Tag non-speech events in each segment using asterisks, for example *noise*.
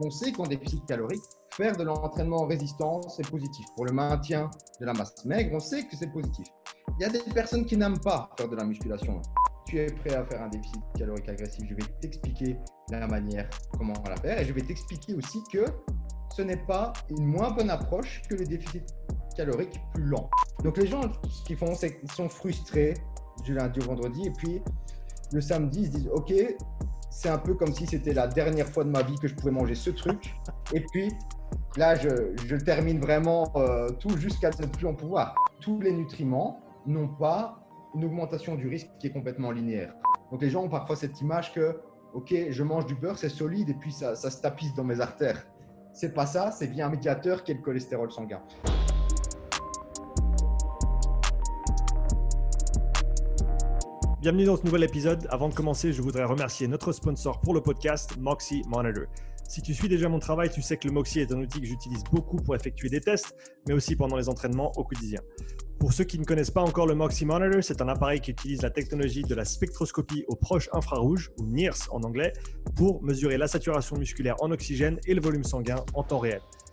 On sait qu'en déficit calorique, faire de l'entraînement en résistance est positif. Pour le maintien de la masse maigre, on sait que c'est positif. Il y a des personnes qui n'aiment pas faire de la musculation. Tu es prêt à faire un déficit calorique agressif, je vais t'expliquer la manière comment la faire et je vais t'expliquer aussi que ce n'est pas une moins bonne approche que le déficit calorique plus lent. Donc les gens, ce qu'ils font, c'est qu'ils sont frustrés du lundi au vendredi et puis le samedi, ils se disent, OK, c'est un peu comme si c'était la dernière fois de ma vie que je pouvais manger ce truc. Et puis là, je, termine vraiment euh, tout jusqu'à ne plus en pouvoir. Tous les nutriments n'ont pas une augmentation du risque qui est complètement linéaire. Donc les gens ont parfois cette image que, OK, je mange du beurre, c'est solide et puis ça, ça se tapisse dans mes artères. C'est pas ça, c'est bien un médiateur qui est le cholestérol sanguin. Bienvenue dans ce nouvel épisode. Avant de commencer, je voudrais remercier notre sponsor pour le podcast, Moxie Monitor. Si tu suis déjà mon travail, tu sais que le Moxie est un outil que j'utilise beaucoup pour effectuer des tests, mais aussi pendant les entraînements au quotidien. Pour ceux qui ne connaissent pas encore le Moxie Monitor, c'est un appareil qui utilise la technologie de la spectroscopie au proche infrarouge, ou NIRS en anglais, pour mesurer la saturation musculaire en oxygène et le volume sanguin en temps réel.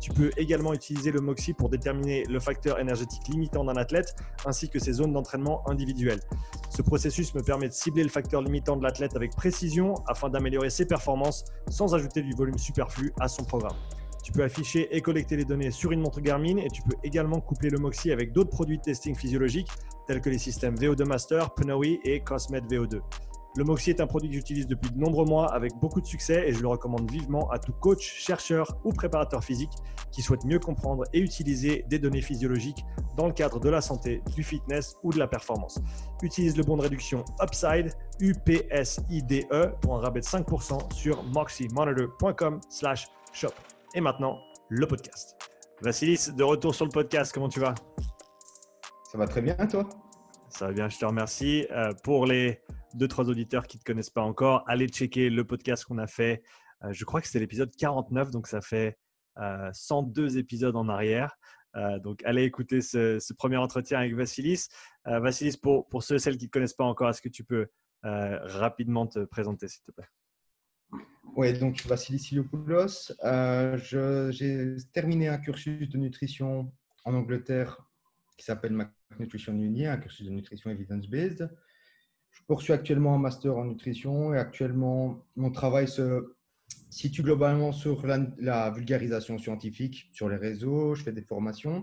Tu peux également utiliser le Moxie pour déterminer le facteur énergétique limitant d'un athlète ainsi que ses zones d'entraînement individuelles. Ce processus me permet de cibler le facteur limitant de l'athlète avec précision afin d'améliorer ses performances sans ajouter du volume superflu à son programme. Tu peux afficher et collecter les données sur une montre Garmin et tu peux également coupler le Moxie avec d'autres produits de testing physiologique tels que les systèmes VO2 Master, Pnoe et Cosmet VO2. Le Moxie est un produit que j'utilise depuis de nombreux mois avec beaucoup de succès et je le recommande vivement à tout coach, chercheur ou préparateur physique qui souhaite mieux comprendre et utiliser des données physiologiques dans le cadre de la santé, du fitness ou de la performance. Utilise le bon de réduction Upside, UPSIDE pour un rabais de 5% sur moxiemonitor.com/shop. Et maintenant, le podcast. Vassilis, de retour sur le podcast, comment tu vas? Ça va très bien, toi? Ça va bien, je te remercie. Euh, pour les deux, trois auditeurs qui ne te connaissent pas encore, allez checker le podcast qu'on a fait. Euh, je crois que c'était l'épisode 49, donc ça fait 102 euh, épisodes en arrière. donc, allez écouter ce, premier entretien avec Vassilis. Vassilis, pour, pour ceux et celles qui ne te connaissent pas encore, est-ce que tu peux rapidement te présenter, s'il te plaît? Oui, donc Vassili Siliopoulos. Euh, j'ai terminé un cursus de nutrition en Angleterre qui s'appelle Mac Nutrition Uni, un cursus de nutrition evidence-based. Je poursuis actuellement un master en nutrition et actuellement mon travail se situe globalement sur la, vulgarisation scientifique sur les réseaux. Je fais des formations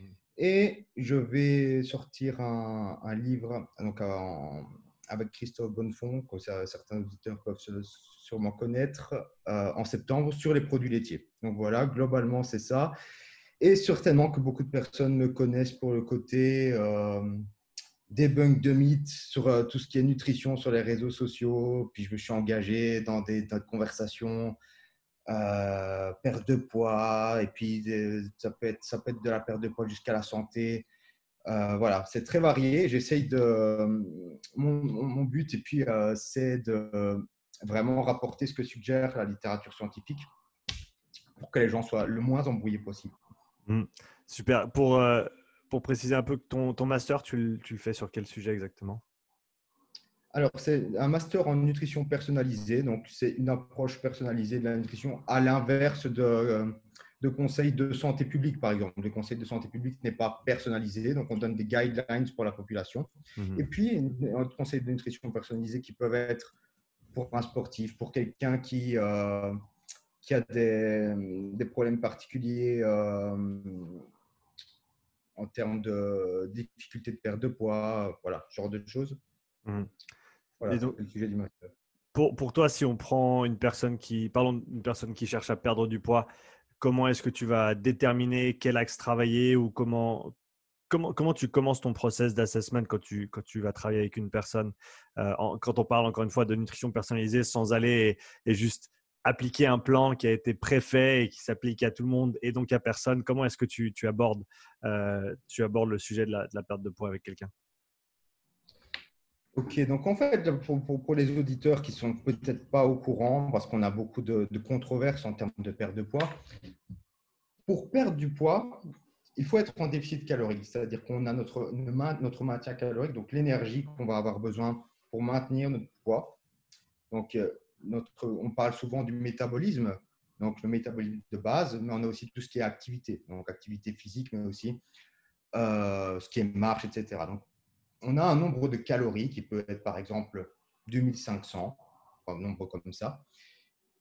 mmh. et je vais sortir un, un livre donc en, avec Christophe Bonnefond, que certains auditeurs peuvent sûrement connaître, euh, en septembre sur les produits laitiers. Donc voilà, globalement, c'est ça. Et certainement que beaucoup de personnes me connaissent pour le côté euh, debunk de mythes sur euh, tout ce qui est nutrition sur les réseaux sociaux. Puis je me suis engagé dans des, des conversations, euh, perte de poids, et puis ça peut, être, ça peut être de la perte de poids jusqu'à la santé. Euh, voilà, c'est très varié. J'essaye de. Mon, but, et puis, euh, c'est de vraiment rapporter ce que suggère la littérature scientifique pour que les gens soient le moins embrouillés possible. Mmh. Super. Pour, euh, pour préciser un peu ton, ton master, tu, tu, le fais sur quel sujet exactement? Alors, c'est un master en nutrition personnalisée. Donc, c'est une approche personnalisée de la nutrition à l'inverse de de conseils de santé publique, par exemple. Le conseil de santé publique n'est pas personnalisé, donc on donne des guidelines pour la population. Mhm. Et puis, un conseil de nutrition personnalisé qui peuvent être pour un sportif, pour quelqu'un qui, euh, qui a des, des, problèmes particuliers euh, en termes de difficulté de perte de poids, voilà, ce genre de choses. Voilà, c'est le sujet du master. Pour, pour, toi, si on prend une personne qui, parlons d'une personne qui cherche à perdre du poids, comment est-ce que tu vas déterminer quel axe travailler ou comment, comment, comment tu commences ton process d'assessment quand tu, quand tu vas travailler avec une personne euh, Quand on parle encore une fois de nutrition personnalisée sans aller et, juste appliquer un plan qui a été préfet et qui s'applique à tout le monde et donc à personne Comment est-ce que tu, abordes, tu abordes le sujet de la perte de poids avec quelqu'un? Ok, donc en fait, pour, les auditeurs qui sont peut-être pas au courant, parce qu'on a beaucoup de, controverses en termes de perte de poids, pour perdre du poids, il faut être en déficit calorique, c'est-à-dire qu'on a notre, notre maintien calorique, donc l'énergie qu'on va avoir besoin pour maintenir notre poids. Donc, euh, on parle souvent du métabolisme, donc le métabolisme de base, mais on a aussi tout ce qui est activité, donc activité physique, mais aussi euh, ce qui est marche, etc. Donc, on a un nombre de calories qui peut être par exemple 2500, un nombre comme ça.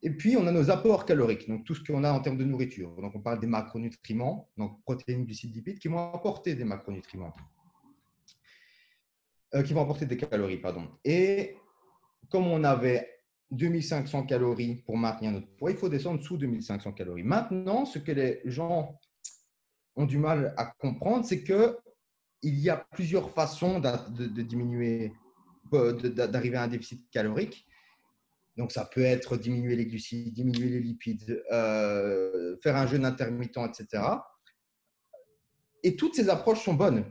Et puis, on a nos apports caloriques, donc tout ce qu'on a en termes de nourriture. Donc, on parle des macronutriments, donc protéines, glucides, lipides, qui vont apporter des macronutriments, euh, qui vont apporter des calories, pardon. Et comme on avait 2500 calories pour maintenir notre poids, il faut descendre sous 2500 calories. Maintenant, ce que les gens ont du mal à comprendre, c'est que il y a plusieurs façons de, diminuer, d'arriver à un déficit calorique. Donc, ça peut être diminuer les glucides, diminuer les lipides, euh, faire un jeûne intermittent, etc. Et toutes ces approches sont bonnes.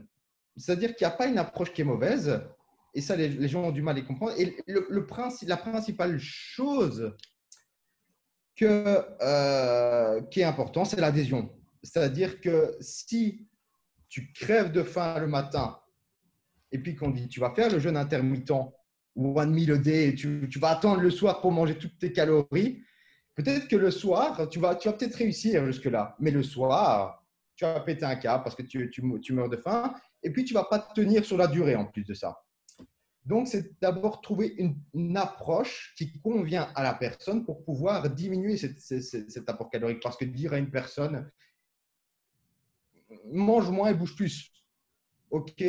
C'est-à-dire qu'il n'y a pas une approche qui est mauvaise. Et ça, les, gens ont du mal à les comprendre. Et le, la principale chose que, euh, qui est importante, c'est l'adhésion. C'est-à-dire que si tu crèves de faim le matin, et puis qu'on dit tu vas faire le jeûne intermittent ou one meal a day, tu, tu vas attendre le soir pour manger toutes tes calories, peut-être que le soir, tu vas, tu vas peut-être réussir jusque-là, mais le soir, tu vas péter un câble parce que tu, tu, tu meurs de faim, et puis tu ne vas pas tenir sur la durée en plus de ça. Donc, c'est d'abord trouver une, approche qui convient à la personne pour pouvoir diminuer cet apport calorique. Parce que dire à une personne, mange moins et bouge plus. Ok,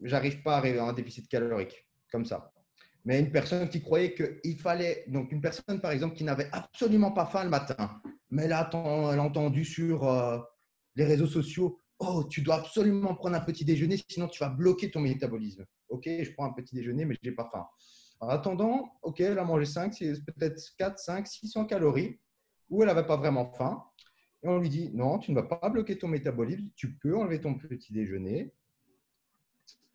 j'arrive pas à arriver à un déficit calorique comme ça. Mais une personne qui croyait qu'il fallait, donc une personne par exemple qui n'avait absolument pas faim le matin, mais elle a, entendu sur euh, les réseaux sociaux, oh, tu dois absolument prendre un petit déjeuner, sinon tu vas bloquer ton métabolisme. Ok, je prends un petit déjeuner, mais je n'ai pas faim. En attendant, ok, elle a mangé 5, c'est peut-être 4, 5, 600 calories, ou elle n'avait pas vraiment faim. Et on lui dit, non, tu ne vas pas bloquer ton métabolisme, tu peux enlever ton petit déjeuner.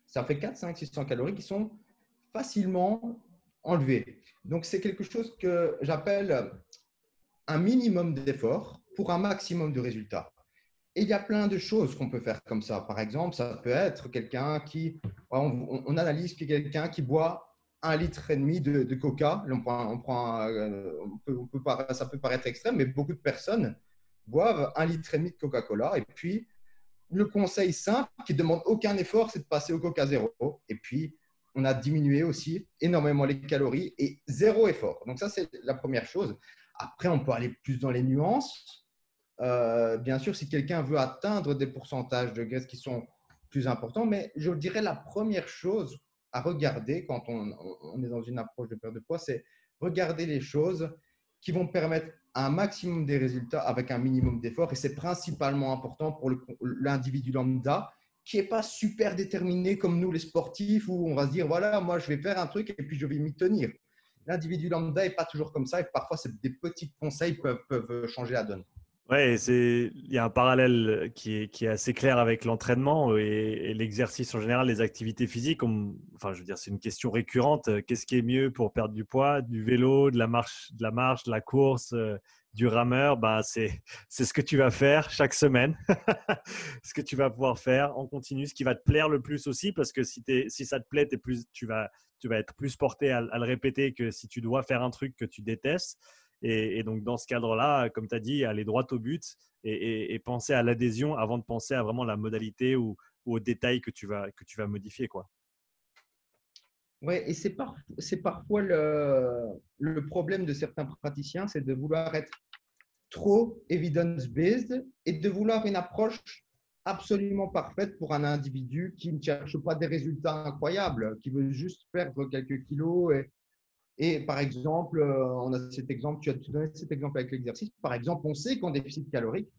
Ça fait 4, 5, 600 calories qui sont facilement enlevées. Donc, c'est quelque chose que j'appelle un minimum d'effort pour un maximum de résultats. Et il y a plein de choses qu'on peut faire comme ça. Par exemple, ça peut être quelqu'un qui, on, analyse quelqu'un qui boit un litre et demi de, coca. On on euh, on peut, ça peut paraître extrême, mais beaucoup de personnes boivent un litre et demi de Coca-Cola. Et puis, le conseil simple qui ne demande aucun effort, c'est de passer au Coca zéro. Et puis, on a diminué aussi énormément les calories et zéro effort. Donc ça, c'est la première chose. Après, on peut aller plus dans les nuances. Euh, bien sûr, si quelqu'un veut atteindre des pourcentages de graisse qui sont plus importants, mais je dirais la première chose à regarder quand on, est dans une approche de perte de poids, c'est regarder les choses qui vont permettre un maximum des résultats avec un minimum d'effort. Et c'est principalement important pour l'individu lambda qui n'est pas super déterminé comme nous les sportifs où on va se dire, voilà, moi je vais faire un truc et puis je vais m'y tenir. L'individu lambda n'est pas toujours comme ça et parfois des petits conseils peuvent, peuvent changer la donne. Ouais, il y a un parallèle qui est, qui est assez clair avec l'entraînement et, l'exercice en général, les activités physiques. enfin, je veux dire, c'est une question récurrente. Qu'est-ce qui est mieux pour perdre du poids Du vélo, de la marche, de la, marche, de la course, euh, du rameur? Bah, c'est, *laughs* ce que tu vas faire chaque semaine, *laughs* ce que tu vas pouvoir faire en continu, ce qui va te plaire le plus aussi, parce que si, si ça te plaît, plus, tu, vas, tu vas être plus porté à le répéter que si tu dois faire un truc que tu détestes. Et, donc, dans ce cadre-là, comme tu as dit, aller droit au but et, penser à l'adhésion avant de penser à vraiment la modalité ou, aux détails que tu vas, que tu vas modifier. Quoi. Ouais, et c'est, c'est parfois le, le, problème de certains praticiens, c'est de vouloir être trop evidence-based et de vouloir une approche absolument parfaite pour un individu qui ne cherche pas des résultats incroyables, qui veut juste perdre quelques kilos et, et par exemple, euh, on a cet exemple, tu as donné cet exemple avec l'exercice. Par exemple, on sait qu'en déficit calorique,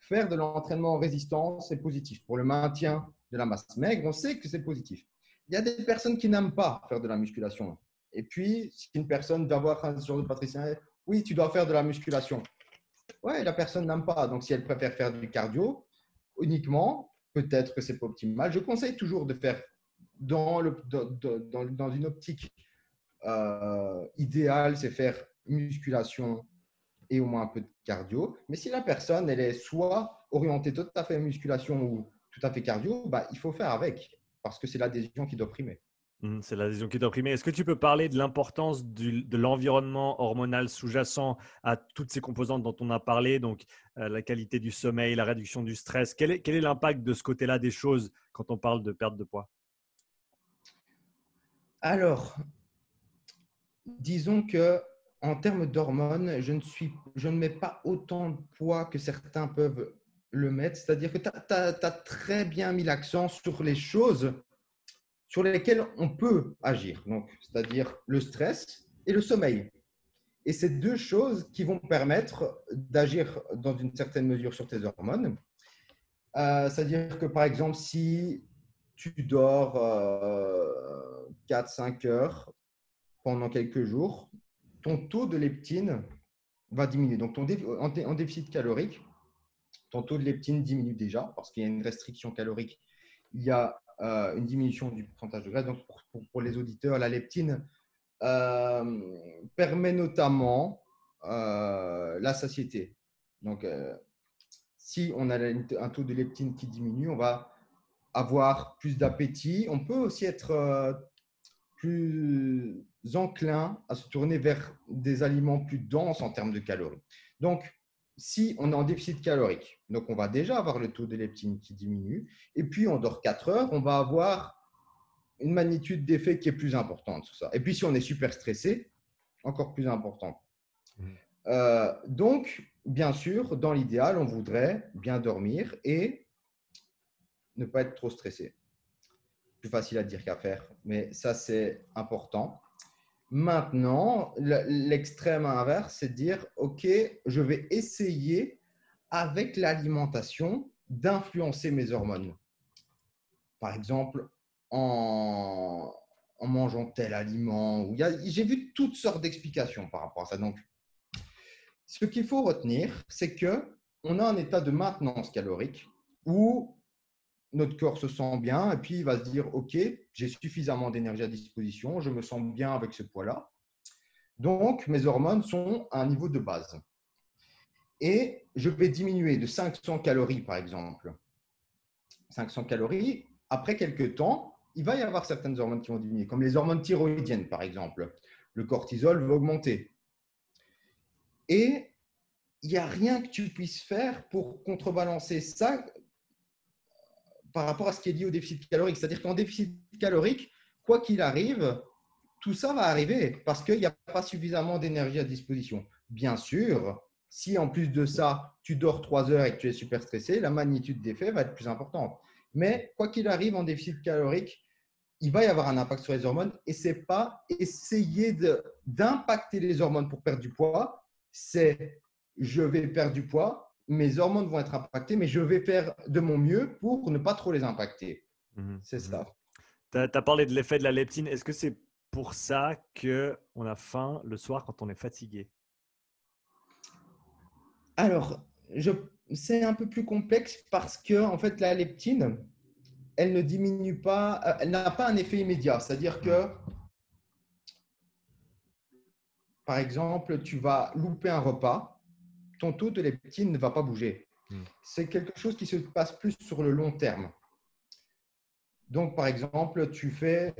faire de l'entraînement en résistance est positif. Pour le maintien de la masse maigre, on sait que c'est positif. Il y a des personnes qui n'aiment pas faire de la musculation. Et puis, si une personne doit avoir un genre de patricien, oui, tu dois faire de la musculation. Ouais, la personne n'aime pas. Donc, si elle préfère faire du cardio uniquement, peut-être que c'est pas optimal. Je conseille toujours de faire dans, une optique euh, idéale, c'est faire musculation et au moins un peu de cardio. Mais si la personne, elle est soit orientée tout à fait musculation ou tout à fait cardio, bah, il faut faire avec parce que c'est l'adhésion qui doit primer. Mmh, c'est l'adhésion qui doit primer. Est-ce que tu peux parler de l'importance de l'environnement hormonal sous-jacent à toutes ces composantes dont on a parlé, donc euh, la qualité du sommeil, la réduction du stress? Quel est, quel est l'impact de ce côté-là des choses quand on parle de perte de poids? Alors, disons que en termes d'hormones, je, ne suis, je ne mets pas autant de poids que certains peuvent le mettre. C'est-à-dire que tu as, très bien mis l'accent sur les choses sur lesquels on peut agir, c'est-à-dire le stress et le sommeil. Et c'est deux choses qui vont permettre d'agir dans une certaine mesure sur tes hormones. Euh, c'est-à-dire que par exemple, si tu dors 4-5 euh, heures pendant quelques jours, ton taux de leptine va diminuer. Donc, ton en, déficit calorique, ton taux de leptine diminue déjà parce qu'il y a une restriction calorique. Il y a euh, une diminution du pourcentage de graisse. Donc, pour, les auditeurs, la leptine euh, permet notamment euh, la satiété. Donc, si on a un taux de leptine qui diminue, on va avoir plus d'appétit. On peut aussi être plus enclin à se tourner vers des aliments plus denses en termes de calories. Donc, si on est en déficit calorique, donc on va déjà avoir le taux de leptine qui diminue, et puis on dort 4 heures, on va avoir une magnitude d'effet qui est plus importante sur ça. Et puis si on est super stressé, encore plus importante. Mmh. Euh, donc, bien sûr, dans l'idéal, on voudrait bien dormir et ne pas être trop stressé. Plus facile à dire qu'à faire, mais ça c'est important. Maintenant, l'extrême inverse, c'est de dire, OK, je vais essayer avec l'alimentation d'influencer mes hormones. Par exemple, en, mangeant tel aliment. J'ai vu toutes sortes d'explications par rapport à ça. Donc, ce qu'il faut retenir, c'est que on a un état de maintenance calorique où notre corps se sent bien et puis il va se dire Ok, j'ai suffisamment d'énergie à disposition, je me sens bien avec ce poids-là. Donc, mes hormones sont à un niveau de base. Et je vais diminuer de 500 calories, par exemple. 500 calories, après quelques temps, il va y avoir certaines hormones qui vont diminuer, comme les hormones thyroïdiennes, par exemple. Le cortisol va augmenter. Et il n'y a rien que tu puisses faire pour contrebalancer ça par rapport à ce qui est lié au déficit calorique. C'est-à-dire qu'en déficit calorique, quoi qu'il arrive, tout ça va arriver parce qu'il n'y a pas suffisamment d'énergie à disposition. Bien sûr, si en plus de ça, tu dors trois heures et que tu es super stressé, la magnitude d'effet va être plus importante. Mais quoi qu'il arrive en déficit calorique, il va y avoir un impact sur les hormones et c'est pas essayer d'impacter les hormones pour perdre du poids, c'est je vais perdre du poids, mes hormones vont être impactées, mais je vais faire de mon mieux pour ne pas trop les impacter. Mhm, c'est mhm. ça. Tu as, parlé de l'effet de la leptine. Est-ce que c'est pour ça qu'on a faim le soir quand on est fatigué? Alors, c'est un peu plus complexe parce que en fait, la leptine, elle ne diminue pas, euh, elle n'a pas un effet immédiat. C'est-à-dire que, par exemple, tu vas louper un repas ton taux de leptine ne va pas bouger. Hmm. C'est quelque chose qui se passe plus sur le long terme. Donc, par exemple, tu fais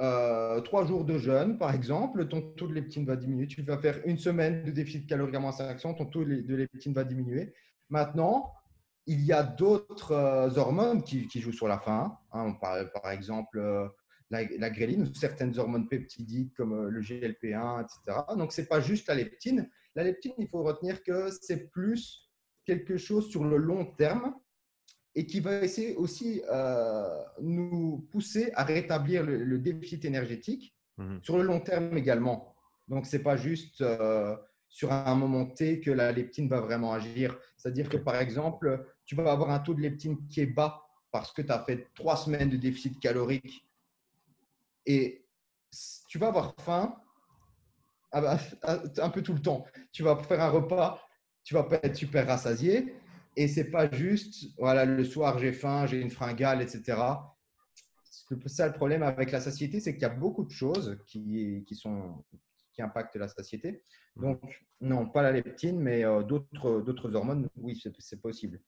euh, trois jours de jeûne, par exemple, ton taux de leptine va diminuer. Tu vas faire une semaine de déficit calorique à moins 500, ton taux de leptine va diminuer. Maintenant, il y a d'autres euh, hormones qui, jouent sur la faim. Hein. par, exemple, euh, la, la, gréline ou certaines hormones peptidiques comme le GLP1, etc. Donc, ce n'est pas juste la leptine, la leptine, il faut retenir que c'est plus quelque chose sur le long terme et qui va essayer aussi euh, nous pousser à rétablir le, déficit énergétique mhm. sur le long terme également. Donc, ce n'est pas juste euh, sur un moment T que la leptine va vraiment agir. C'est-à-dire que, par exemple, tu vas avoir un taux de leptine qui est bas parce que tu as fait trois semaines de déficit calorique et tu vas avoir faim un peu tout le temps. Tu vas faire un repas, tu vas pas être super rassasié. Et c'est pas juste, voilà, le soir j'ai faim, j'ai une fringale, etc. C'est ça le problème avec la satiété, c'est qu'il y a beaucoup de choses qui, qui, sont, qui impactent la satiété. Mmh. Donc, non, pas la leptine, mais euh, d'autres hormones, oui, c'est possible.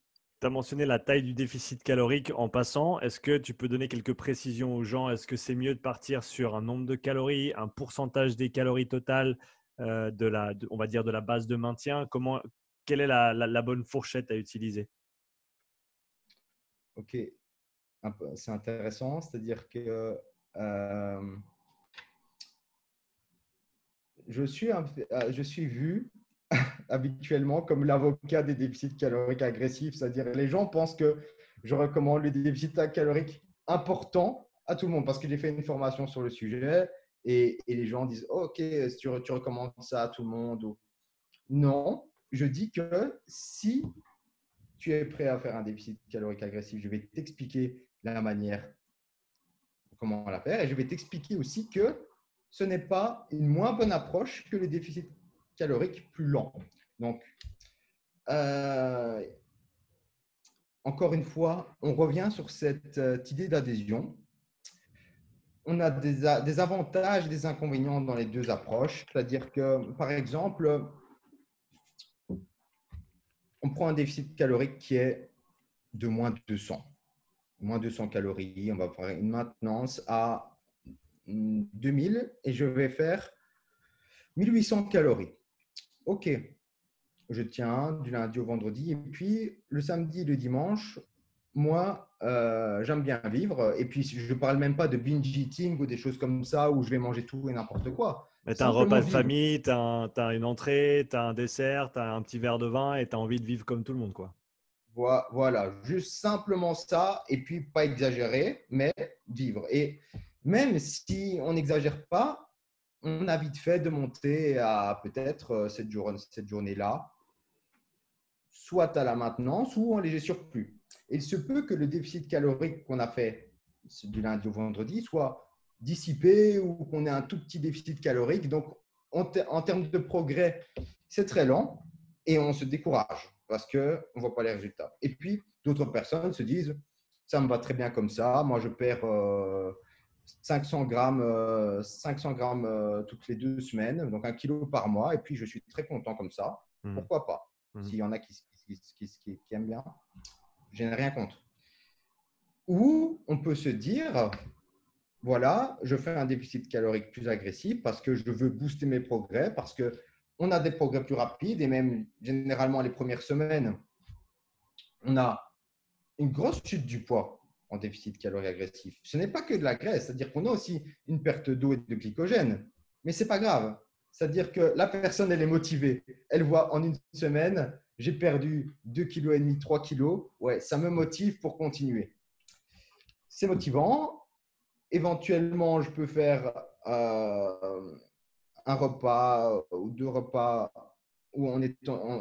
Tu as mentionné la taille du déficit calorique en passant. Est-ce que tu peux donner quelques précisions aux gens? Est-ce que c'est mieux de partir sur un nombre de calories, un pourcentage des calories totales euh, de la, on va dire de la base de maintien? Comment, Quelle est la, bonne fourchette à utiliser? Ok, c'est intéressant. C'est-à-dire que euh, je, suis euh, je suis vu habituellement comme l'avocat des déficits caloriques agressifs, c'est-à-dire les gens pensent que je recommande les déficits caloriques importants à tout le monde parce que j'ai fait une formation sur le sujet et, les gens disent Ok, tu, recommandes ça à tout le monde ou... Non, je dis que si tu es prêt à faire un déficit calorique agressif, je vais t'expliquer la manière, comment la faire et je vais t'expliquer aussi que ce n'est pas une moins bonne approche que le déficit calorique plus lent. Donc, euh, encore une fois, on revient sur cette euh, idée d'adhésion. On a des, avantages et des inconvénients dans les deux approches. C'est-à-dire que, par exemple, on prend un déficit calorique qui est de moins de 200. Moins 200 calories. On va faire une maintenance à 2000 et je vais faire 1800 calories. OK, je tiens du lundi au vendredi. Et puis, le samedi et le dimanche, moi, euh, j'aime bien vivre. Et puis, je ne parle même pas de binge eating ou des choses comme ça où je vais manger tout et n'importe quoi. Mais tu as un repas de famille, tu as, une entrée, tu as un dessert, tu as un petit verre de vin et tu as envie de vivre comme tout le monde. quoi. Voilà, juste simplement ça. Et puis, pas exagérer, mais vivre. Et même si on n'exagère pas, on a vite fait de monter à peut-être euh, cette, cette journée-là, soit à la maintenance ou en léger surplus. il se peut que le déficit calorique qu'on a fait du lundi au vendredi soit dissipé ou qu'on ait un tout petit déficit calorique. Donc, en, termes de progrès, c'est très lent et on se décourage parce qu'on ne voit pas les résultats. Et puis, d'autres personnes se disent, ça me va très bien comme ça, moi je perds euh, 500 grammes, 500 euh, grammes euh, toutes les deux semaines, donc un kilo par mois. Et puis, je suis très content comme ça. Mmh. Pourquoi pas? Mmh. S'il y en a qui, qui, aiment bien, je n'ai rien contre. Ou on peut se dire, voilà, je fais un déficit calorique plus agressif parce que je veux booster mes progrès, parce que on a des progrès plus rapides et même généralement les premières semaines, on a une grosse chute du poids en déficit calorique agressif. Ce n'est pas que de la graisse, c'est-à-dire qu'on a aussi une perte d'eau et de glycogène, mais c'est pas grave. C'est-à-dire que la personne, elle est motivée. Elle voit en une semaine, j'ai perdu 2,5 kg, 3 kg. Ouais, ça me motive pour continuer. C'est motivant. Éventuellement, je peux faire euh, un repas ou deux repas où on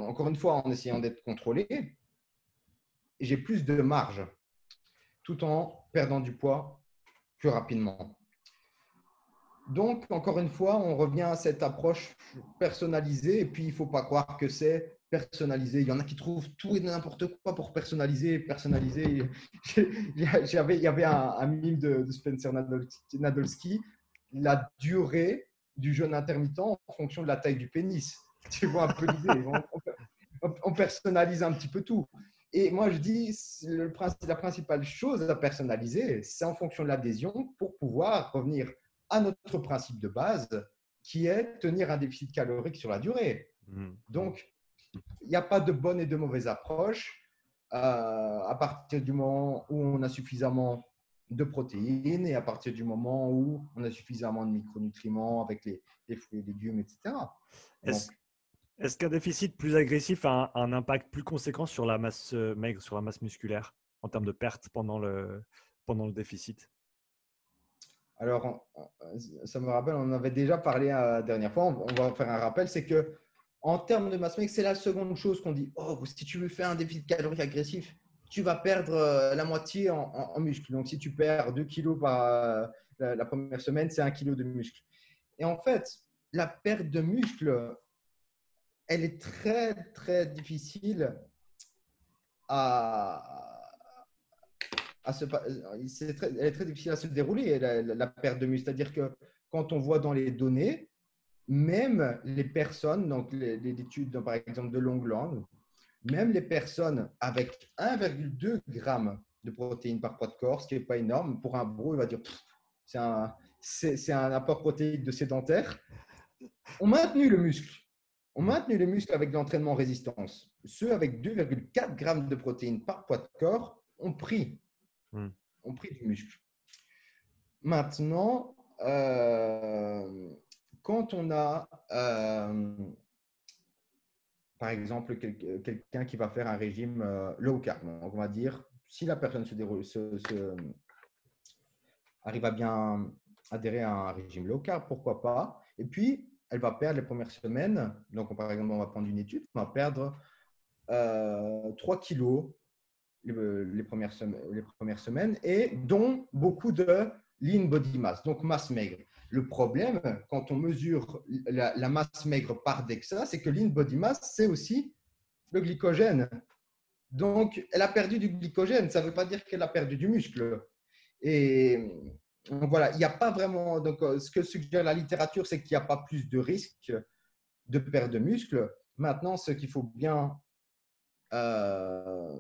encore une fois, en essayant d'être contrôlé. J'ai plus de marge tout en perdant du poids plus rapidement. Donc, encore une fois, on revient à cette approche personnalisée. Et puis, il ne faut pas croire que c'est personnalisé. Il y en a qui trouvent tout et n'importe quoi pour personnaliser. Personnaliser. *laughs* il y avait un, un mime de, Spencer Nadolski. La durée du jeûne intermittent en fonction de la taille du pénis. *laughs* Tu vois un peu l'idée. on personnalise un petit peu tout. Et moi, je dis, le, la principale chose à personnaliser, c'est en fonction de l'adhésion pour pouvoir revenir à notre principe de base, qui est tenir un déficit calorique sur la durée. Mmh. Donc, il n'y a pas de bonne et de mauvaise approche. Euh, à partir du moment où on a suffisamment de protéines et à partir du moment où on a suffisamment de micronutriments avec les, fruits et légumes, etc. Est-ce qu'un déficit plus agressif a un, impact plus conséquent sur la masse euh, maigre, sur la masse musculaire, en termes de perte pendant le, pendant le déficit? Alors, ça me rappelle, on avait déjà parlé la dernière fois, on va faire un rappel, c'est que en termes de masse maigre, c'est la seconde chose qu'on dit. Oh, si tu veux faire un déficit calorique agressif, tu vas perdre euh, la moitié en, muscle. Donc, si tu perds 2 kilos par euh, la, première semaine, c'est 1 kilo de muscle. Et en fait, la perte de muscle, elle est très, très difficile à, se, elle est très difficile à se dérouler, la, perte de muscle. C'est-à-dire que quand on voit dans les données, même les personnes, donc les, études, par exemple, de longue langue, même les personnes avec 1,2 g de protéines par poids de corps, ce qui n'est pas énorme, pour un bro, il va dire c'est un, c'est un apport protéique de sédentaire, ont maintenu le muscle. On maintenu le muscle avec l'entraînement résistance. Ceux avec 2,4 g de protéines par poids de corps ont pris, hmm. ont pris du muscle. Maintenant, euh, quand on a, euh, par exemple, quelqu'un qui va faire un régime euh, low carb, on va dire, si la personne arrive à bien adhérer à un régime low carb, pourquoi pas? Et puis, elle va perdre les premières semaines. Donc, par exemple, on va prendre une étude, on va perdre 3 euh, kilos les, premières les premières semaines, et dont beaucoup de lean body mass, donc masse maigre. Le problème, quand on mesure la, masse maigre par DEXA, c'est que lean body mass, c'est aussi le glycogène. Donc, elle a perdu du glycogène. Ça ne veut pas dire qu'elle a perdu du muscle. Et donc voilà, il n'y a pas vraiment. Donc, euh, ce que suggère la littérature, c'est qu'il n'y a pas plus de risque de perte de muscle. Maintenant, ce qu'il euh,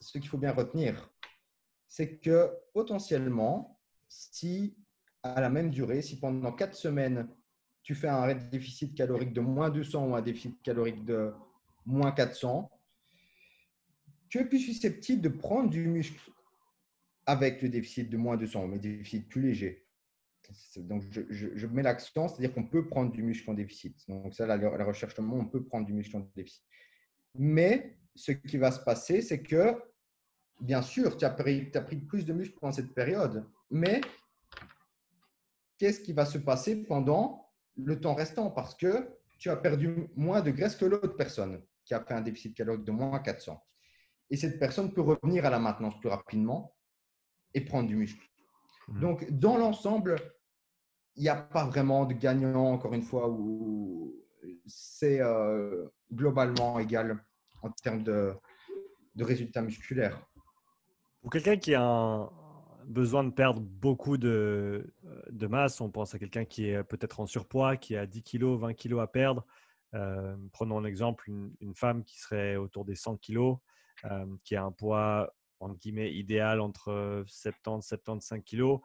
ce qu'il faut bien retenir, c'est que potentiellement, si à la même durée, si pendant quatre semaines, tu fais un déficit calorique de moins 200 ou un déficit calorique de moins 400, tu es plus susceptible de prendre du muscle avec le déficit de moins 200, mais déficit plus léger. Donc, je, mets l'accent, c'est-à-dire qu'on peut prendre du muscle en déficit. Donc, ça, la, la recherche on peut prendre du muscle en déficit. Mais ce qui va se passer, c'est que, bien sûr, tu as, pris, as pris plus de muscle pendant cette période, mais qu'est-ce qui va se passer pendant le temps restant? Parce que tu as perdu moins de graisse que l'autre personne qui a fait un déficit calorique de moins 400. Et cette personne peut revenir à la maintenance plus rapidement et prendre du muscle. Mmh. Donc, dans l'ensemble, il n'y a pas vraiment de gagnant, encore une fois, où c'est euh, globalement égal en termes de, de résultats musculaires. Pour quelqu'un qui a un besoin de perdre beaucoup de, de masse, on pense à quelqu'un qui est peut-être en surpoids, qui a 10 kg, 20 kg à perdre. Euh, prenons un exemple, une, femme qui serait autour des 100 kg, euh, qui a un poids entre guillemets, idéal entre 70 75 kilos.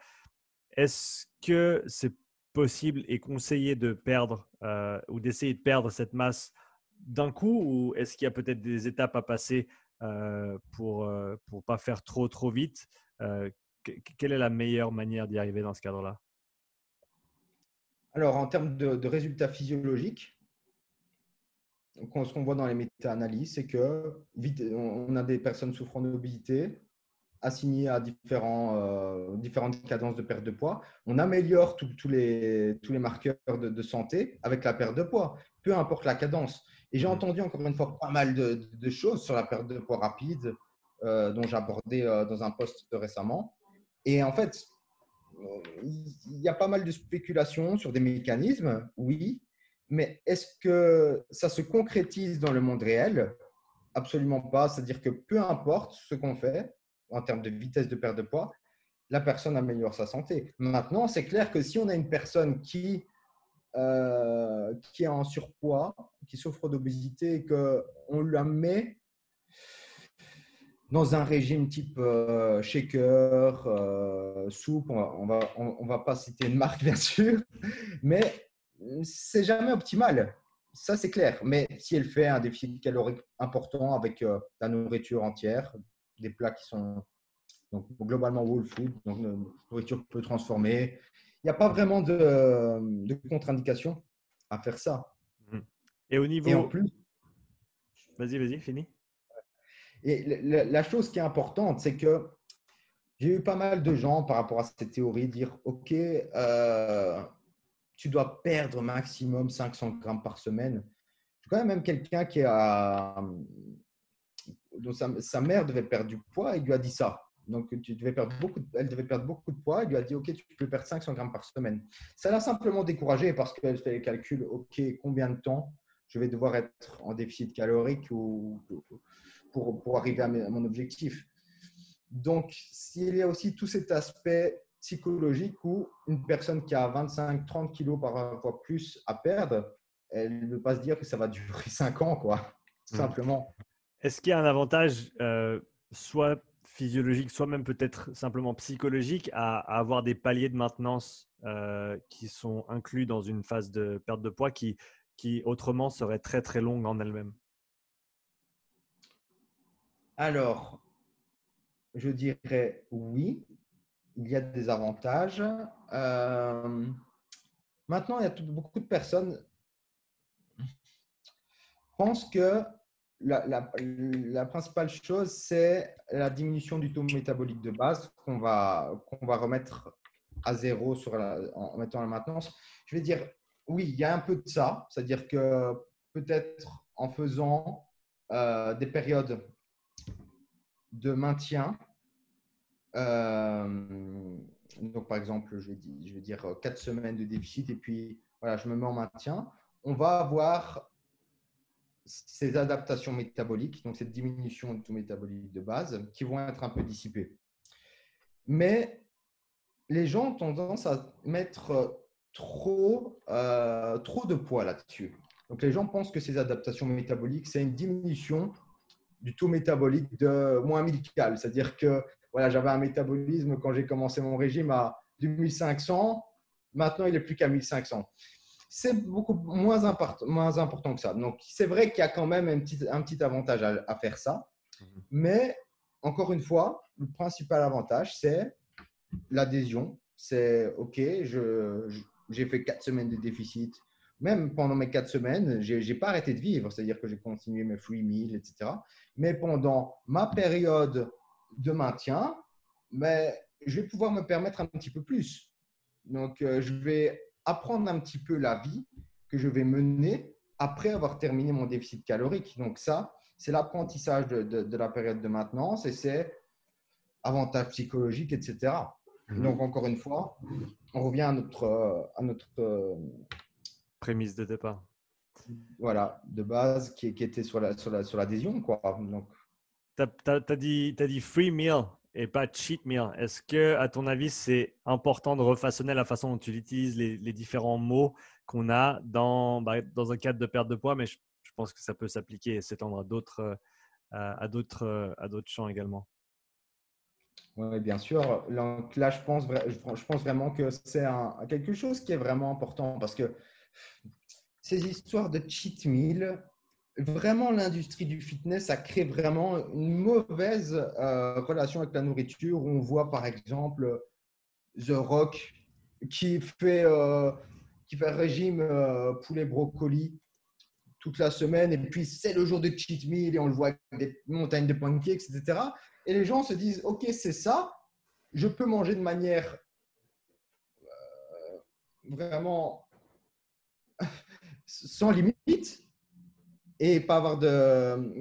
Est-ce que c'est possible et conseillé de perdre euh, ou d'essayer de perdre cette masse d'un coup ou est-ce qu'il y a peut-être des étapes à passer euh, pour ne euh, pas faire trop trop vite Quelle est la meilleure manière d'y arriver dans ce cadre-là? Alors en termes de résultats physiologiques, ce qu'on voit dans les méta-analyses, c'est que on a des personnes souffrant d'obésité assignées à différents, euh, différentes cadences de perte de poids. On améliore tous les, tous les marqueurs de, santé avec la perte de poids, peu importe la cadence. Et j'ai mmh. entendu encore une fois pas mal de, choses sur la perte de poids rapide, euh, dont j'ai abordé euh, dans un post récemment. Et en fait, il y a pas mal de spéculations sur des mécanismes, oui, mais est-ce que ça se concrétise dans le monde réel? Absolument pas. C'est-à-dire que peu importe ce qu'on fait en termes de vitesse de perte de poids, la personne améliore sa santé. Maintenant, c'est clair que si on a une personne qui, euh, qui est en surpoids, qui souffre d'obésité qu'on la met dans un régime type euh, shaker, euh, soupe, on va, on va pas citer une marque *laughs* bien sûr, mais c'est jamais optimal. Ça, c'est clair. Mais si elle fait un déficit calorique important avec euh, la nourriture entière, des plats qui sont donc, globalement whole food, donc nourriture peu transformée, il n'y a pas vraiment de, contre-indication à faire ça. Mmh. Et au niveau. en plus. Vas-y, vas-y, fini. Et la, chose qui est importante, c'est que j'ai eu pas mal de gens par rapport à cette théorie dire OK, euh, tu dois perdre maximum 500 grammes par semaine. Je connais même quelqu'un qui a, dont sa, mère devait perdre du poids et lui a dit ça. Donc, tu devais perdre beaucoup elle devait perdre beaucoup de poids. Elle lui a dit, OK, tu peux perdre 500 grammes par semaine. Ça l'a simplement découragée parce qu'elle fait les calculs, OK, combien de temps je vais devoir être en déficit calorique ou, pour, pour arriver à mon objectif. Donc, s'il y a aussi tout cet aspect psychologique où une personne qui a 25-30 kilos par fois plus à perdre, elle ne veut pas se dire que ça va durer 5 ans, quoi, tout mmh. simplement. Est-ce qu'il y a un avantage, euh, soit physiologique, soit même peut-être simplement psychologique, à, avoir des paliers de maintenance euh, qui sont inclus dans une phase de perte de poids qui, qui autrement serait très très longue en elle-même Alors, je dirais oui, il y a des avantages. Euh, maintenant, il y a beaucoup de personnes pensent que la, principale chose, c'est la diminution du taux métabolique de base qu'on va, remettre à zéro en mettant la maintenance. Je vais dire, oui, il y a un peu de ça. C'est-à-dire que peut-être en faisant euh, des périodes de maintien, euh, donc par exemple, je vais, dire, je dire 4 semaines de déficit et puis voilà, je me mets en maintien, on va avoir ces adaptations métaboliques, donc cette diminution du taux métabolique de base, qui vont être un peu dissipées. Mais les gens ont tendance à mettre trop, euh, trop de poids là-dessus. Donc les gens pensent que ces adaptations métaboliques, c'est une diminution du taux métabolique de moins amical. C'est-à-dire que voilà, j'avais un métabolisme quand j'ai commencé mon régime à 2500, maintenant il est plus qu'à 1500 c'est beaucoup moins, important, moins important que ça. Donc, c'est vrai qu'il y a quand même un petit, un petit avantage à, faire ça. Mhm. Mais, encore une fois, le principal avantage, c'est l'adhésion. C'est OK, j'ai fait quatre semaines de déficit. Même pendant mes quatre semaines, je n'ai pas arrêté de vivre, c'est-à-dire que j'ai continué mes free meals, etc. Mais pendant ma période de maintien, mais je vais pouvoir me permettre un petit peu plus. Donc, euh, je vais apprendre un petit peu la vie que je vais mener après avoir terminé mon déficit calorique. Donc ça, c'est l'apprentissage de, la période de maintenance et c'est avantage psychologique, etc. Mhm. Donc encore une fois, on revient à notre, à notre euh, prémisse de départ. Voilà, de base qui, qui était sur l'adhésion. La, sur la, sur quoi. Donc, tu as, as, dit, as dit free meal et pas cheat meal. Est-ce que, à ton avis, c'est important de refaçonner la façon dont tu utilises les, différents mots qu'on a dans, bah, dans un cadre de perte de poids, mais je, pense que ça peut s'appliquer et s'étendre à d'autres, à d'autres, à d'autres champs également. Oui, bien sûr. Donc là, je pense, je pense vraiment que c'est quelque chose qui est vraiment important parce que ces histoires de cheat meal, vraiment l'industrie du fitness a créé vraiment une mauvaise euh, relation avec la nourriture. On voit par exemple The Rock qui fait, euh, qui fait un régime euh, poulet brocoli toute la semaine et puis c'est le jour de cheat meal et on le voit avec des montagnes de pancakes, etc. Et les gens se disent, OK, c'est ça, je peux manger de manière vraiment sans limite et pas avoir de.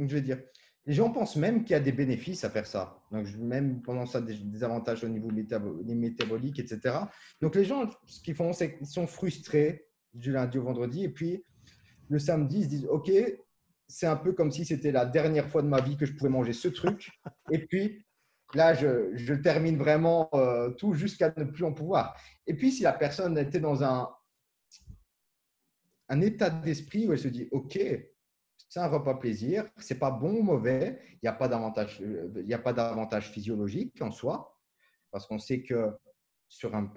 Je vais dire. Les gens pensent même qu'il y a des bénéfices à faire ça. Donc, même pendant ça, des, avantages au niveau métabolique, etc. Donc, les gens, ce qu'ils font, c'est qu'ils sont frustrés du lundi au vendredi. Et puis, le samedi, ils se disent OK, c'est un peu comme si c'était la dernière fois de ma vie que je pouvais manger ce truc. Et puis, là, je, je termine vraiment euh, tout jusqu'à ne plus en pouvoir. Et puis, si la personne était dans un, un état d'esprit où elle se dit OK, c'est un repas plaisir. C'est pas bon ou mauvais. Il n'y a pas d'avantage, euh, il a pas d'avantage physiologique en soi, parce qu'on sait que sur un,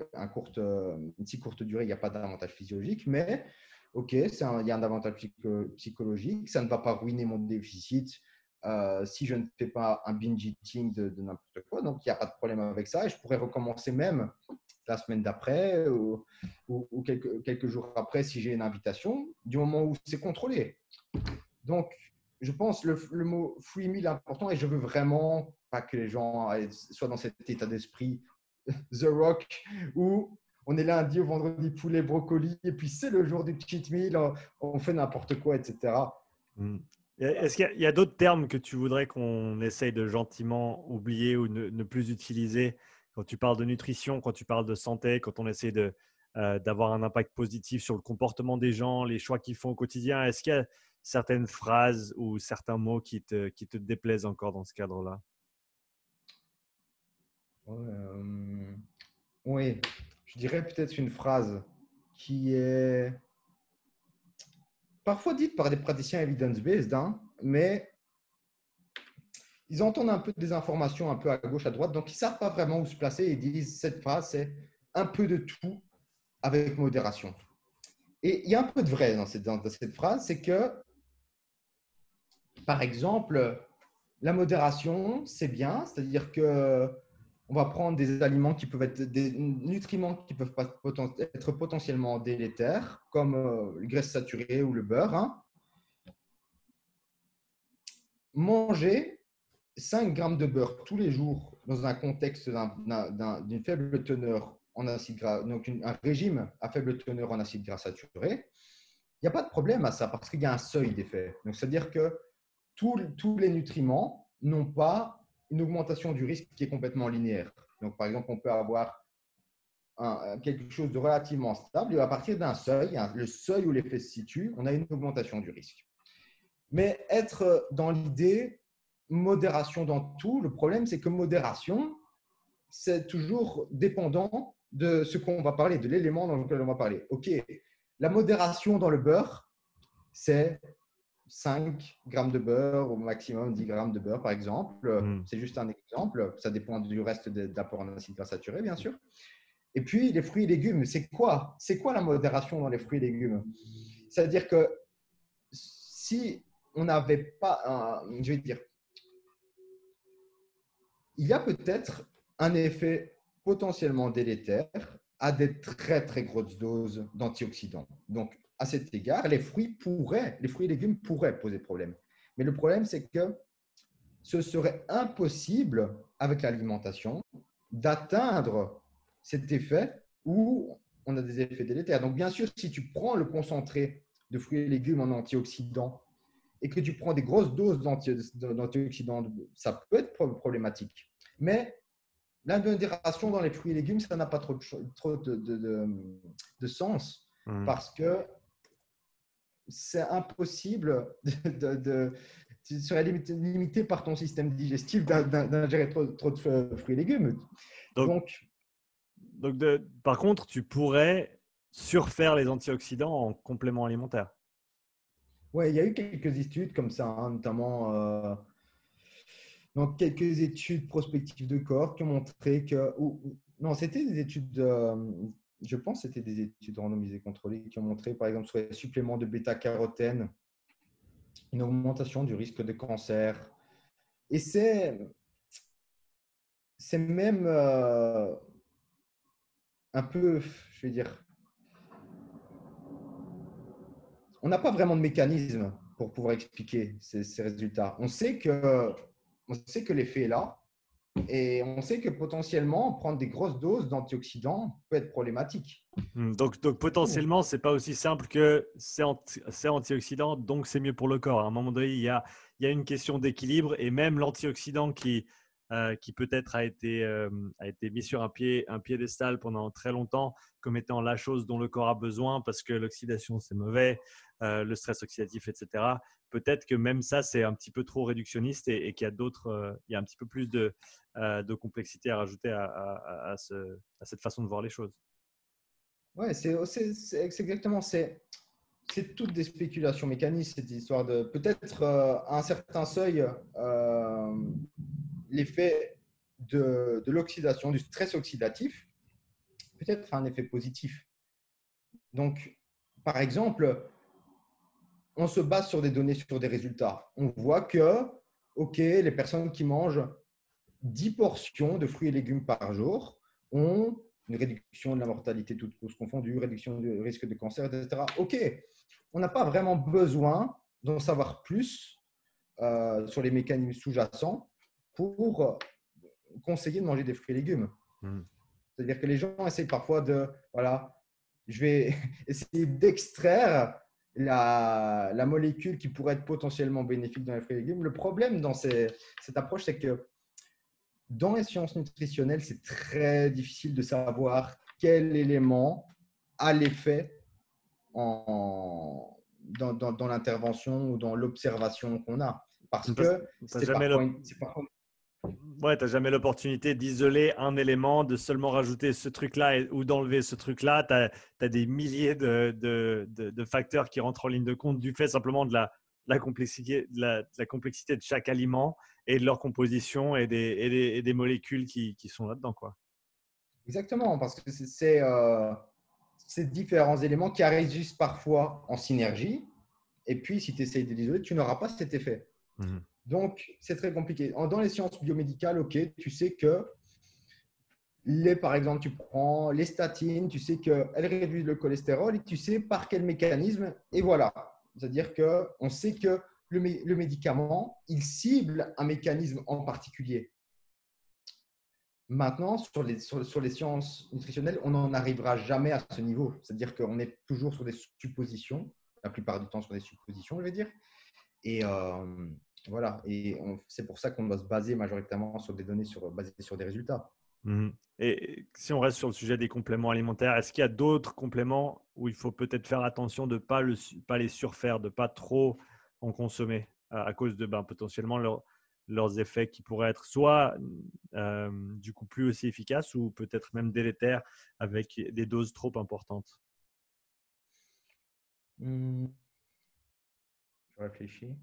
euh, une si courte durée, il n'y a pas d'avantage physiologique. Mais ok, il y a un avantage psychologique. Ça ne va pas ruiner mon déficit euh, si je ne fais pas un binge eating de, n'importe quoi. Donc, il n'y a pas de problème avec ça. Et je pourrais recommencer même la semaine d'après ou, quelques, jours après si j'ai une invitation, du moment où c'est contrôlé. Donc, je pense le, le mot free meal est important et je veux vraiment pas que les gens soient dans cet état d'esprit *laughs* The Rock où on est lundi au vendredi poulet brocoli et puis c'est le jour du cheat meal, on fait n'importe quoi, etc. Est-ce qu'il y a, d'autres termes que tu voudrais qu'on essaye de gentiment oublier ou ne, plus utiliser quand tu parles de nutrition, quand tu parles de santé, quand on essaie de, euh, d'avoir un impact positif sur le comportement des gens, les choix qu'ils font au quotidien? Est-ce qu'il y a certaines phrases ou certains mots qui te, qui te déplaisent encore dans ce cadre-là? Euh, Oui, je dirais peut-être une phrase qui est parfois dites par des praticiens evidence-based, hein, mais ils entendent un peu des informations un peu à gauche, à droite, donc ils ne savent pas vraiment où se placer et disent cette phrase, c'est un peu de tout avec modération. Et il y a un peu de vrai dans cette, dans cette phrase, c'est que, par exemple, la modération, c'est bien, c'est-à-dire que on va prendre des aliments qui peuvent être des nutriments qui peuvent être potentiellement délétères, comme euh, les graisses saturées ou le beurre. Hein. Manger 5 grammes de beurre tous les jours dans un contexte d'une faible teneur en acide gras, donc un régime à faible teneur en acide gras saturé, il n'y a pas de problème à ça parce qu'il y a un seuil d'effet. C'est-à-dire que tous les nutriments n'ont pas une augmentation du risque qui est complètement linéaire. Donc, par exemple, on peut avoir quelque chose de relativement stable et à partir d'un seuil, le seuil où l'effet se situe, on a une augmentation du risque. Mais être dans l'idée modération dans tout, le problème, c'est que modération, c'est toujours dépendant de ce qu'on va parler, de l'élément dans lequel on va parler. OK, la modération dans le beurre, c'est 5 grammes de beurre, au maximum 10 grammes de beurre, par exemple. Hmm. C'est juste un exemple. Ça dépend du reste d'apport en acide gras saturé, bien sûr. Et puis, les fruits et légumes, c'est quoi? C'est quoi la modération dans les fruits et légumes? C'est-à-dire que si on n'avait pas, un, je vais dire, il y a peut-être un effet potentiellement délétère à des très très grosses doses d'antioxydants. Donc, à cet égard, les fruits pourraient, les fruits et légumes pourraient poser problème. Mais le problème, c'est que ce serait impossible avec l'alimentation d'atteindre cet effet où on a des effets délétères. Donc, bien sûr, si tu prends le concentré de fruits et légumes en antioxydants et que tu prends des grosses doses d'antioxydants, ça peut être problématique. Mais la modération dans les fruits et légumes, ça n'a pas trop de, trop de, sens mmh. parce que c'est impossible de, de, tu serais limité, par ton système digestif d'ingérer trop, trop, de fruits et légumes. Donc, donc, de, par contre, tu pourrais surfaire les antioxydants en complément alimentaire. Oui, il y a eu quelques études comme ça, hein, notamment euh, donc quelques études prospectives de corps qui ont montré que, non, c'était des études euh, je pense que c'était des études randomisées contrôlées qui ont montré, par exemple, sur les suppléments de bêta-carotène, une augmentation du risque de cancer. Et c'est, c'est même euh, un peu, je vais dire, on n'a pas vraiment de mécanisme pour pouvoir expliquer ces, ces résultats. On sait que, on sait que l'effet est là, et on sait que potentiellement, prendre des grosses doses d'antioxydants peut être problématique. Hmm, donc, potentiellement, ce n'est pas aussi simple que c'est anti antioxydant, donc c'est mieux pour le corps. À un moment donné, il y a une question d'équilibre et même l'antioxydant qui, euh, qui peut-être a, été euh, a été mis sur un, pied, un piédestal pendant très longtemps comme étant la chose dont le corps a besoin parce que l'oxydation, c'est mauvais, euh, le stress oxydatif, etc peut-être que même ça, c'est un petit peu trop réductionniste et, qu'il y a d'autres, il y a un petit peu plus de, de complexité à rajouter à, à, cette façon de voir les choses. Ouais, c'est exactement, c'est toutes des spéculations mécaniques, cette histoire de peut-être un certain seuil, l'effet de, l'oxydation, du stress oxydatif, peut-être un effet positif. Donc, par exemple, on se base sur des données, sur des résultats. On voit que, OK, les personnes qui mangent 10 portions de fruits et légumes par jour ont une réduction de la mortalité toutes causes confondues, réduction du risque de cancer, etc. OK, on n'a pas vraiment besoin d'en savoir plus euh, sur les mécanismes sous-jacents pour conseiller de manger des fruits et légumes. Hmm. C'est-à-dire que les gens essayent parfois de, voilà, je vais *laughs* essayer d'extraire la, molécule qui pourrait être potentiellement bénéfique dans les fruits et légumes. Le problème dans cette approche, c'est que dans les sciences nutritionnelles, c'est très difficile de savoir quel élément a l'effet dans, dans, l'intervention ou dans l'observation qu'on a. Parce que c'est parfois, Ouais, tu n'as jamais l'opportunité d'isoler un élément, de seulement rajouter ce truc-là ou d'enlever ce truc-là. Tu as, des milliers de, de, de, facteurs qui rentrent en ligne de compte du fait simplement de la, la complexité, de la, complexité de chaque aliment et de leur composition et des, et des, molécules qui, qui sont là-dedans. Quoi. Exactement, parce que c'est euh, ces différents éléments qui arrivent parfois en synergie. Et puis, si tu essayes de l'isoler, tu n'auras pas cet effet. Mmh donc, c'est très compliqué. Dans les sciences biomédicales, OK, tu sais que les, par exemple, tu prends les statines, tu sais qu'elles réduisent le cholestérol et tu sais par quel mécanisme. Et voilà. C'est-à-dire qu'on sait que le, médicament, il cible un mécanisme en particulier. Maintenant, sur les, sur, les sciences nutritionnelles, on n'en arrivera jamais à ce niveau. C'est-à-dire qu'on est toujours sur des suppositions, la plupart du temps sur des suppositions, je vais dire. Et, euh, voilà, et c'est pour ça qu'on doit se baser majoritairement sur des données sur, basées sur des résultats. Mmh et si on reste sur le sujet des compléments alimentaires, est-ce qu'il y a d'autres compléments où il faut peut-être faire attention de ne pas, le, pas les surfaire, de ne pas trop en consommer à, cause de ben, potentiellement leurs effets qui pourraient être soit euh, du coup plus aussi efficaces ou peut-être même délétères avec des doses trop importantes? Mmh. Je réfléchis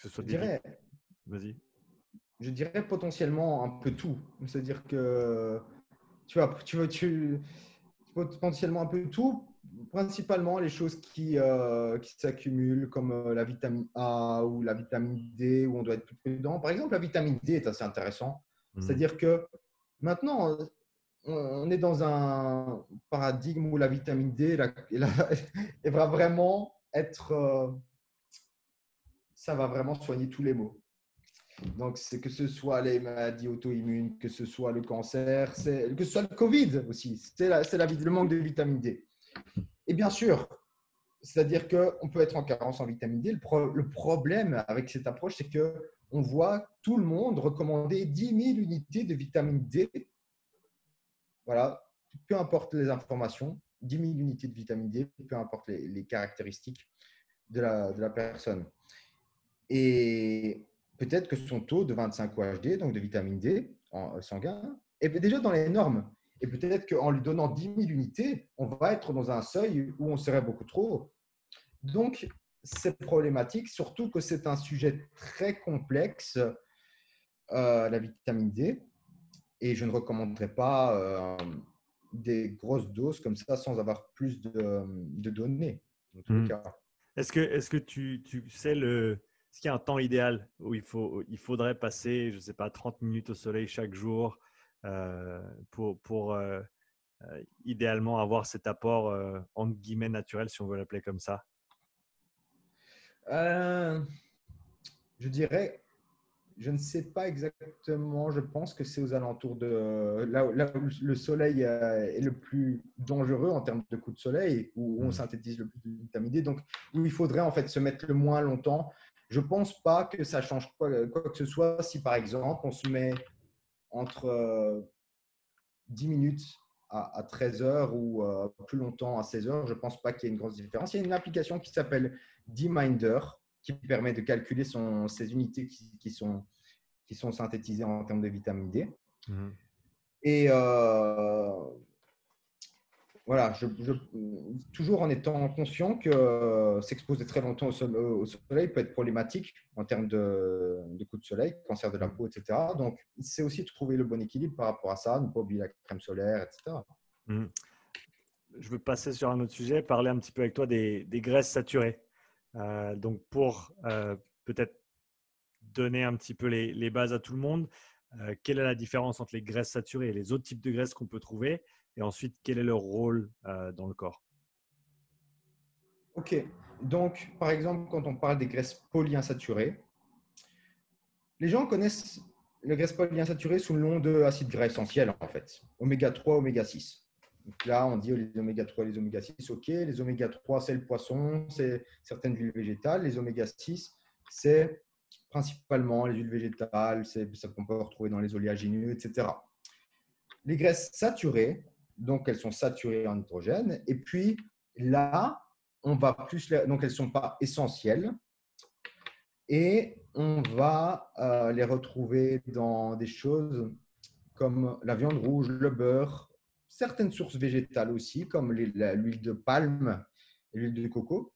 je dirais, Vas-y. Je dirais potentiellement un peu tout. C'est-à-dire que tu vois, tu veux, tu, potentiellement un peu tout, principalement les choses qui, euh, qui s'accumulent comme euh, la vitamine A ou la vitamine D où on doit être plus prudent. Par exemple, la vitamine D est assez intéressant. Mmh. C'est-à-dire que maintenant, on est dans un paradigme où la vitamine D *laughs* va vraiment être euh, ça va vraiment soigner tous les maux. Donc, c'est que ce soit les maladies auto-immunes, que ce soit le cancer, que ce soit le Covid aussi, c'est le manque de vitamine D. Et bien sûr, c'est-à-dire qu'on peut être en carence en vitamine D. Le, le problème avec cette approche, c'est que on voit tout le monde recommander 10 000 unités de vitamine D. Voilà, peu importe les informations, 10 000 unités de vitamine D, peu importe les, caractéristiques de la, personne. Et peut-être que son taux de 25 OHD, donc de vitamine D en euh, sanguin, est déjà dans les normes. Et peut-être qu'en lui donnant 10 000 unités, on va être dans un seuil où on serait beaucoup trop. Donc, c'est problématique, surtout que c'est un sujet très complexe, euh, la vitamine D. Et je ne recommanderais pas euh, des grosses doses comme ça sans avoir plus de, données. Mmh. Est-ce que, est -ce que tu, tu sais le, est-ce qu'il y a un temps idéal où il, faut, il faudrait passer, je ne sais pas, 30 minutes au soleil chaque jour euh, pour, pour euh, euh, idéalement avoir cet apport entre guillemets naturel, si on veut l'appeler comme ça? Je dirais, je ne sais pas exactement, je pense que c'est aux alentours de là, où le soleil est le plus dangereux en termes de coups de soleil, où on mmh. synthétise le plus de vitamine D, donc où il faudrait en fait se mettre le moins longtemps je ne pense pas que ça change quoi, que ce soit si, par exemple, on se met entre 10 euh, minutes à, 13 heures ou euh, plus longtemps à 16 heures. Je ne pense pas qu'il y ait une grosse différence. Il y a une application qui s'appelle D-Minder qui permet de calculer son, ces unités qui, sont, qui sont synthétisées en termes de vitamine D. Mmh. Et euh, voilà, je, toujours en étant conscient que euh, s'exposer très longtemps au, soleil peut être problématique en termes de, coups de soleil, cancer de la peau, etc. Donc, c'est aussi de trouver le bon équilibre par rapport à ça, ne pas oublier la crème solaire, etc. Mmh. Je veux passer sur un autre sujet, parler un petit peu avec toi des, graisses saturées. Euh, donc, pour euh, peut-être donner un petit peu les, bases à tout le monde, quelle est la différence entre les graisses saturées et les autres types de graisses qu'on peut trouver? Et ensuite, quel est leur rôle euh, dans le corps? Ok, donc par exemple, quand on parle des graisses polyinsaturées, les gens connaissent les graisses polyinsaturées sous le nom de acides gras essentiels en fait, oméga 3, oméga 6. Donc là, on dit les oméga 3 et les oméga 6, ok. Les oméga 3, c'est le poisson, c'est certaines huiles végétales. Les oméga 6, c'est principalement les huiles végétales, c'est ça qu'on peut retrouver dans les oléagineux, etc. Les graisses saturées, donc elles sont saturées en hydrogène. Et puis là, on va plus, donc elles ne sont pas essentielles. Et on va euh, les retrouver dans des choses comme la viande rouge, le beurre, certaines sources végétales aussi, comme l'huile de palme et l'huile de coco.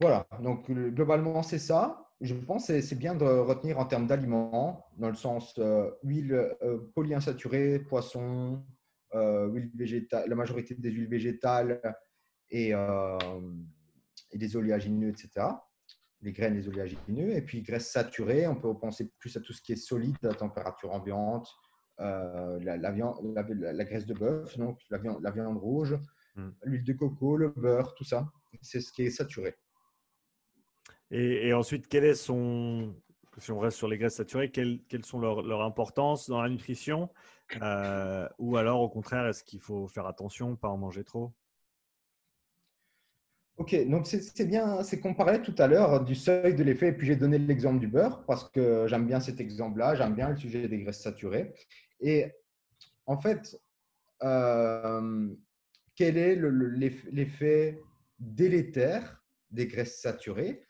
Voilà, donc globalement, c'est ça. Je pense que c'est bien de retenir en termes d'aliments, dans le sens euh, huile euh, polyinsaturée, poisson, euh, huile végétale, la majorité des huiles végétales et, des oléagineux, etc. Les graines des oléagineux. Et puis, graisses saturées, on peut penser plus à tout ce qui est solide à température ambiente, euh, la, viande, la, graisse de bœuf, donc la viande, la viande rouge, hmm. l'huile de coco, le beurre, tout ça. C'est ce qui est saturé. Et, ensuite, quel est son, si on reste sur les graisses saturées, quelles, quelles sont leurs leur importances dans la nutrition? Euh, Ou alors, au contraire, est-ce qu'il faut faire attention, pas en manger trop? Ok, donc c'est bien, c'est qu'on parlait tout à l'heure du seuil de l'effet, et puis j'ai donné l'exemple du beurre parce que j'aime bien cet exemple-là, j'aime bien le sujet des graisses saturées. Et en fait, euh, quel est l'effet délétère des graisses saturées?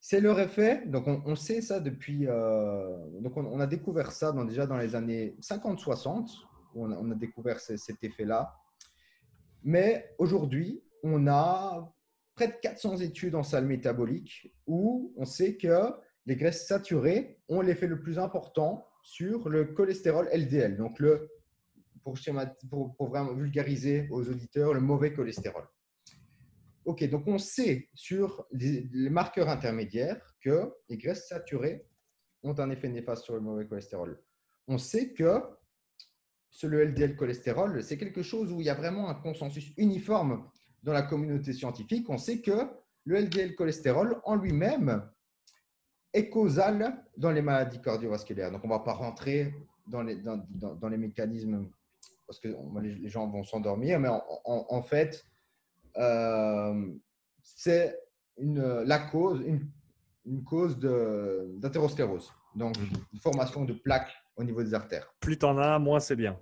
C'est leur effet, donc on, sait ça depuis, euh, donc on, a découvert ça déjà dans les années 50-60, on, on, a découvert cet effet-là. Mais aujourd'hui, on a près de 400 études en salle métabolique où on sait que les graisses saturées ont l'effet le plus important sur le cholestérol LDL, donc le, pour, pour, vraiment vulgariser aux auditeurs, le mauvais cholestérol. Ok, donc on sait sur les, marqueurs intermédiaires que les graisses saturées ont un effet néfaste sur le mauvais cholestérol. On sait que sur le LDL cholestérol, c'est quelque chose où il y a vraiment un consensus uniforme dans la communauté scientifique. On sait que le LDL cholestérol en lui-même est causal dans les maladies cardiovasculaires. Donc, on ne va pas rentrer dans les, dans, dans, les mécanismes parce que les gens vont s'endormir, mais en, fait, euh, c'est la cause, une, une cause d'athérosclérose, donc mhm. une formation de plaques au niveau des artères. Plus tu en as, moins c'est bien.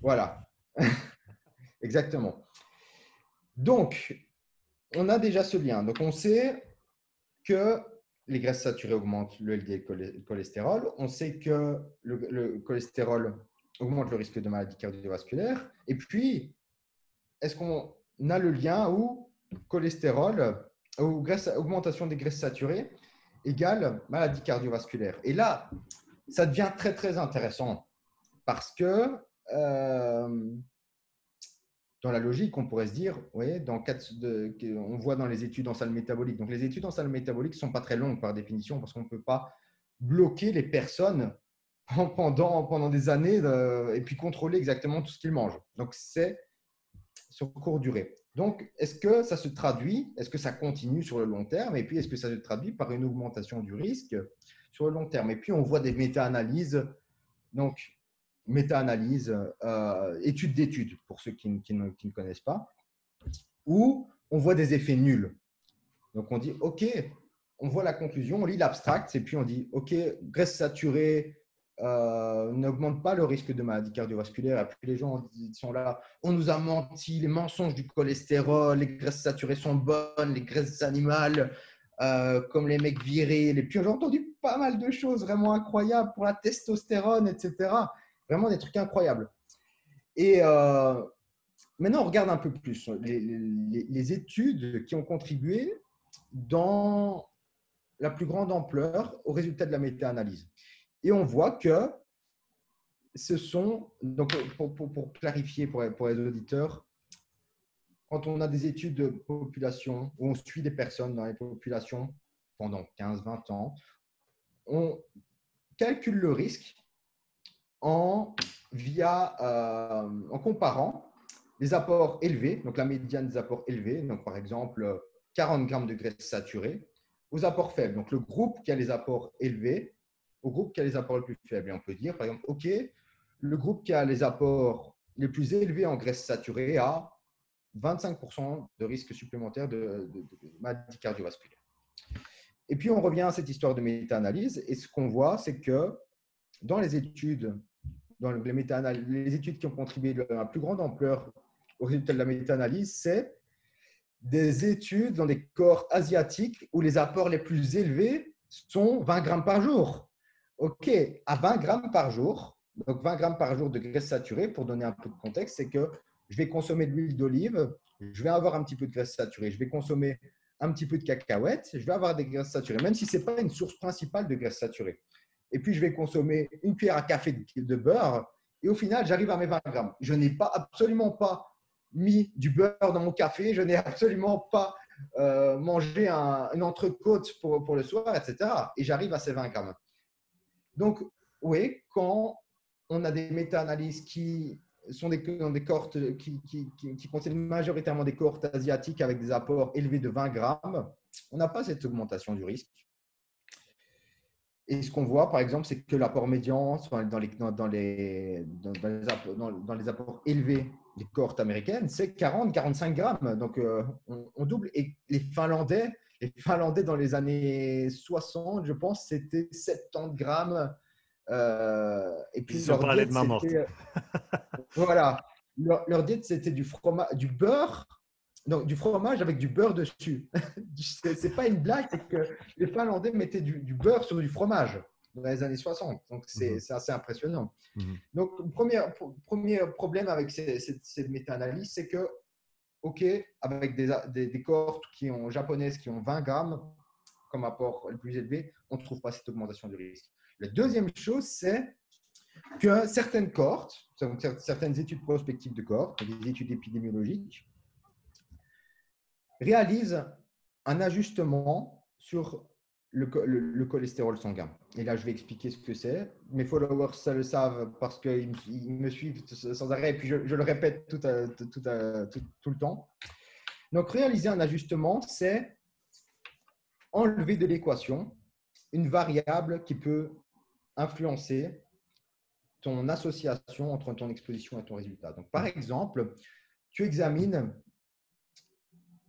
Voilà, *laughs* exactement. Donc, on a déjà ce lien. Donc, on sait que les graisses saturées augmentent le LDL cholestérol. On sait que le, cholestérol augmente le risque de maladie cardiovasculaire. Et puis, est-ce qu'on a le lien où cholestérol ou augmentation des graisses saturées égale maladie cardiovasculaire? Et là, ça devient très, très intéressant parce que euh, dans la logique, on pourrait se dire, quatre, de, on voit dans les études en salle métabolique. Donc, les études en salle métabolique ne sont pas très longues par définition parce qu'on ne peut pas bloquer les personnes *laughs* pendant, pendant des années et puis contrôler exactement tout ce qu'ils mangent. Donc, c'est sur court durée. Donc, est-ce que ça se traduit, est-ce que ça continue sur le long terme et puis est-ce que ça se traduit par une augmentation du risque sur le long terme? Et puis, on voit des méta-analyses. Donc, méta-analyse, euh, étude d'études, pour ceux qui, ne, connaissent pas, où on voit des effets nuls. Donc on dit, OK, on voit la conclusion, on lit l'abstract, et puis on dit, OK, graisse saturée euh, n'augmente pas le risque de maladie cardiovasculaire. Et puis les gens sont là, on nous a menti, les mensonges du cholestérol, les graisses saturées sont bonnes, les graisses animales, euh, comme les mecs virils. Et puis j'ai entendu pas mal de choses vraiment incroyables pour la testostérone, etc. Vraiment des trucs incroyables. Et euh, maintenant, on regarde un peu plus les, études qui ont contribué dans la plus grande ampleur au résultat de la méta-analyse. Et on voit que ce sont, donc pour, clarifier pour, pour, les auditeurs, quand on a des études de population où on suit des personnes dans les populations pendant 15-20 ans, on calcule le risque euh, en comparant les apports élevés, donc la médiane des apports élevés, donc par exemple 40 grammes de graisse saturée, aux apports faibles. Donc le groupe qui a les apports élevés au groupe qui a les apports les plus faibles. Et on peut dire, par exemple, OK, le groupe qui a les apports les plus élevés en graisse saturée à 25% de risque supplémentaire de, de, maladie cardiovasculaire. Et puis, on revient à cette histoire de méta-analyse. Et ce qu'on voit, c'est que dans les études, dans les, les études qui ont contribué à la plus grande ampleur au résultat de la méta-analyse, c'est des études dans des corps asiatiques où les apports les plus élevés sont 20 grammes par jour. OK, à 20 grammes par jour, donc 20 grammes par jour de graisse saturée, pour donner un peu de contexte, c'est que je vais consommer de l'huile d'olive, je vais avoir un petit peu de graisse saturée, je vais consommer un petit peu de cacahuètes, je vais avoir des graisses saturées, même si ce n'est pas une source principale de graisse saturée. Et puis, je vais consommer une cuillère à café de beurre, et au final, j'arrive à mes 20 grammes. Je n'ai pas, absolument pas mis du beurre dans mon café, je n'ai absolument pas euh, mangé un, une entrecôte pour, le soir, etc. Et j'arrive à ces 20 grammes. Donc, oui, quand on a des méta-analyses qui sont des, des cohortes qui, qui, contiennent majoritairement des cohortes asiatiques avec des apports élevés de 20 grammes, on n'a pas cette augmentation du risque. Et ce qu'on voit, par exemple, c'est que l'apport médian dans les, dans, les, dans, les apports, dans, les apports élevés des cohortes américaines, c'est 40-45 grammes. Donc, euh, on, double. Et les Finlandais, les Finlandais, dans les années 60, je pense, c'était 70 grammes euh, et puis, Ils ont parlé de main morte. Euh, voilà. Leur, leur diète, c'était du, fromage, du beurre, donc du fromage avec du beurre dessus. *laughs* c'est pas une blague, c'est que les Finlandais mettaient du, beurre sur du fromage dans les années 60. Donc, c'est mhm. assez impressionnant. Mhm. Donc, le premier, premier problème avec cette, méta-analyse, c'est que, OK, avec des, des, des, cohortes qui ont, japonaises qui ont 20 grammes comme apport le plus élevé, on ne trouve pas cette augmentation du risque. La deuxième chose, c'est que certaines cohortes, certaines études prospectives de cohortes, des études épidémiologiques, réalisent un ajustement sur le, cholestérol sanguin. Et là, je vais expliquer ce que c'est. Mes followers, le savent parce qu'ils me suivent sans arrêt et puis je, le répète tout, tout, le temps. Donc, réaliser un ajustement, c'est enlever de l'équation une variable qui peut influencer ton association entre ton exposition et ton résultat. Donc, par exemple, tu examines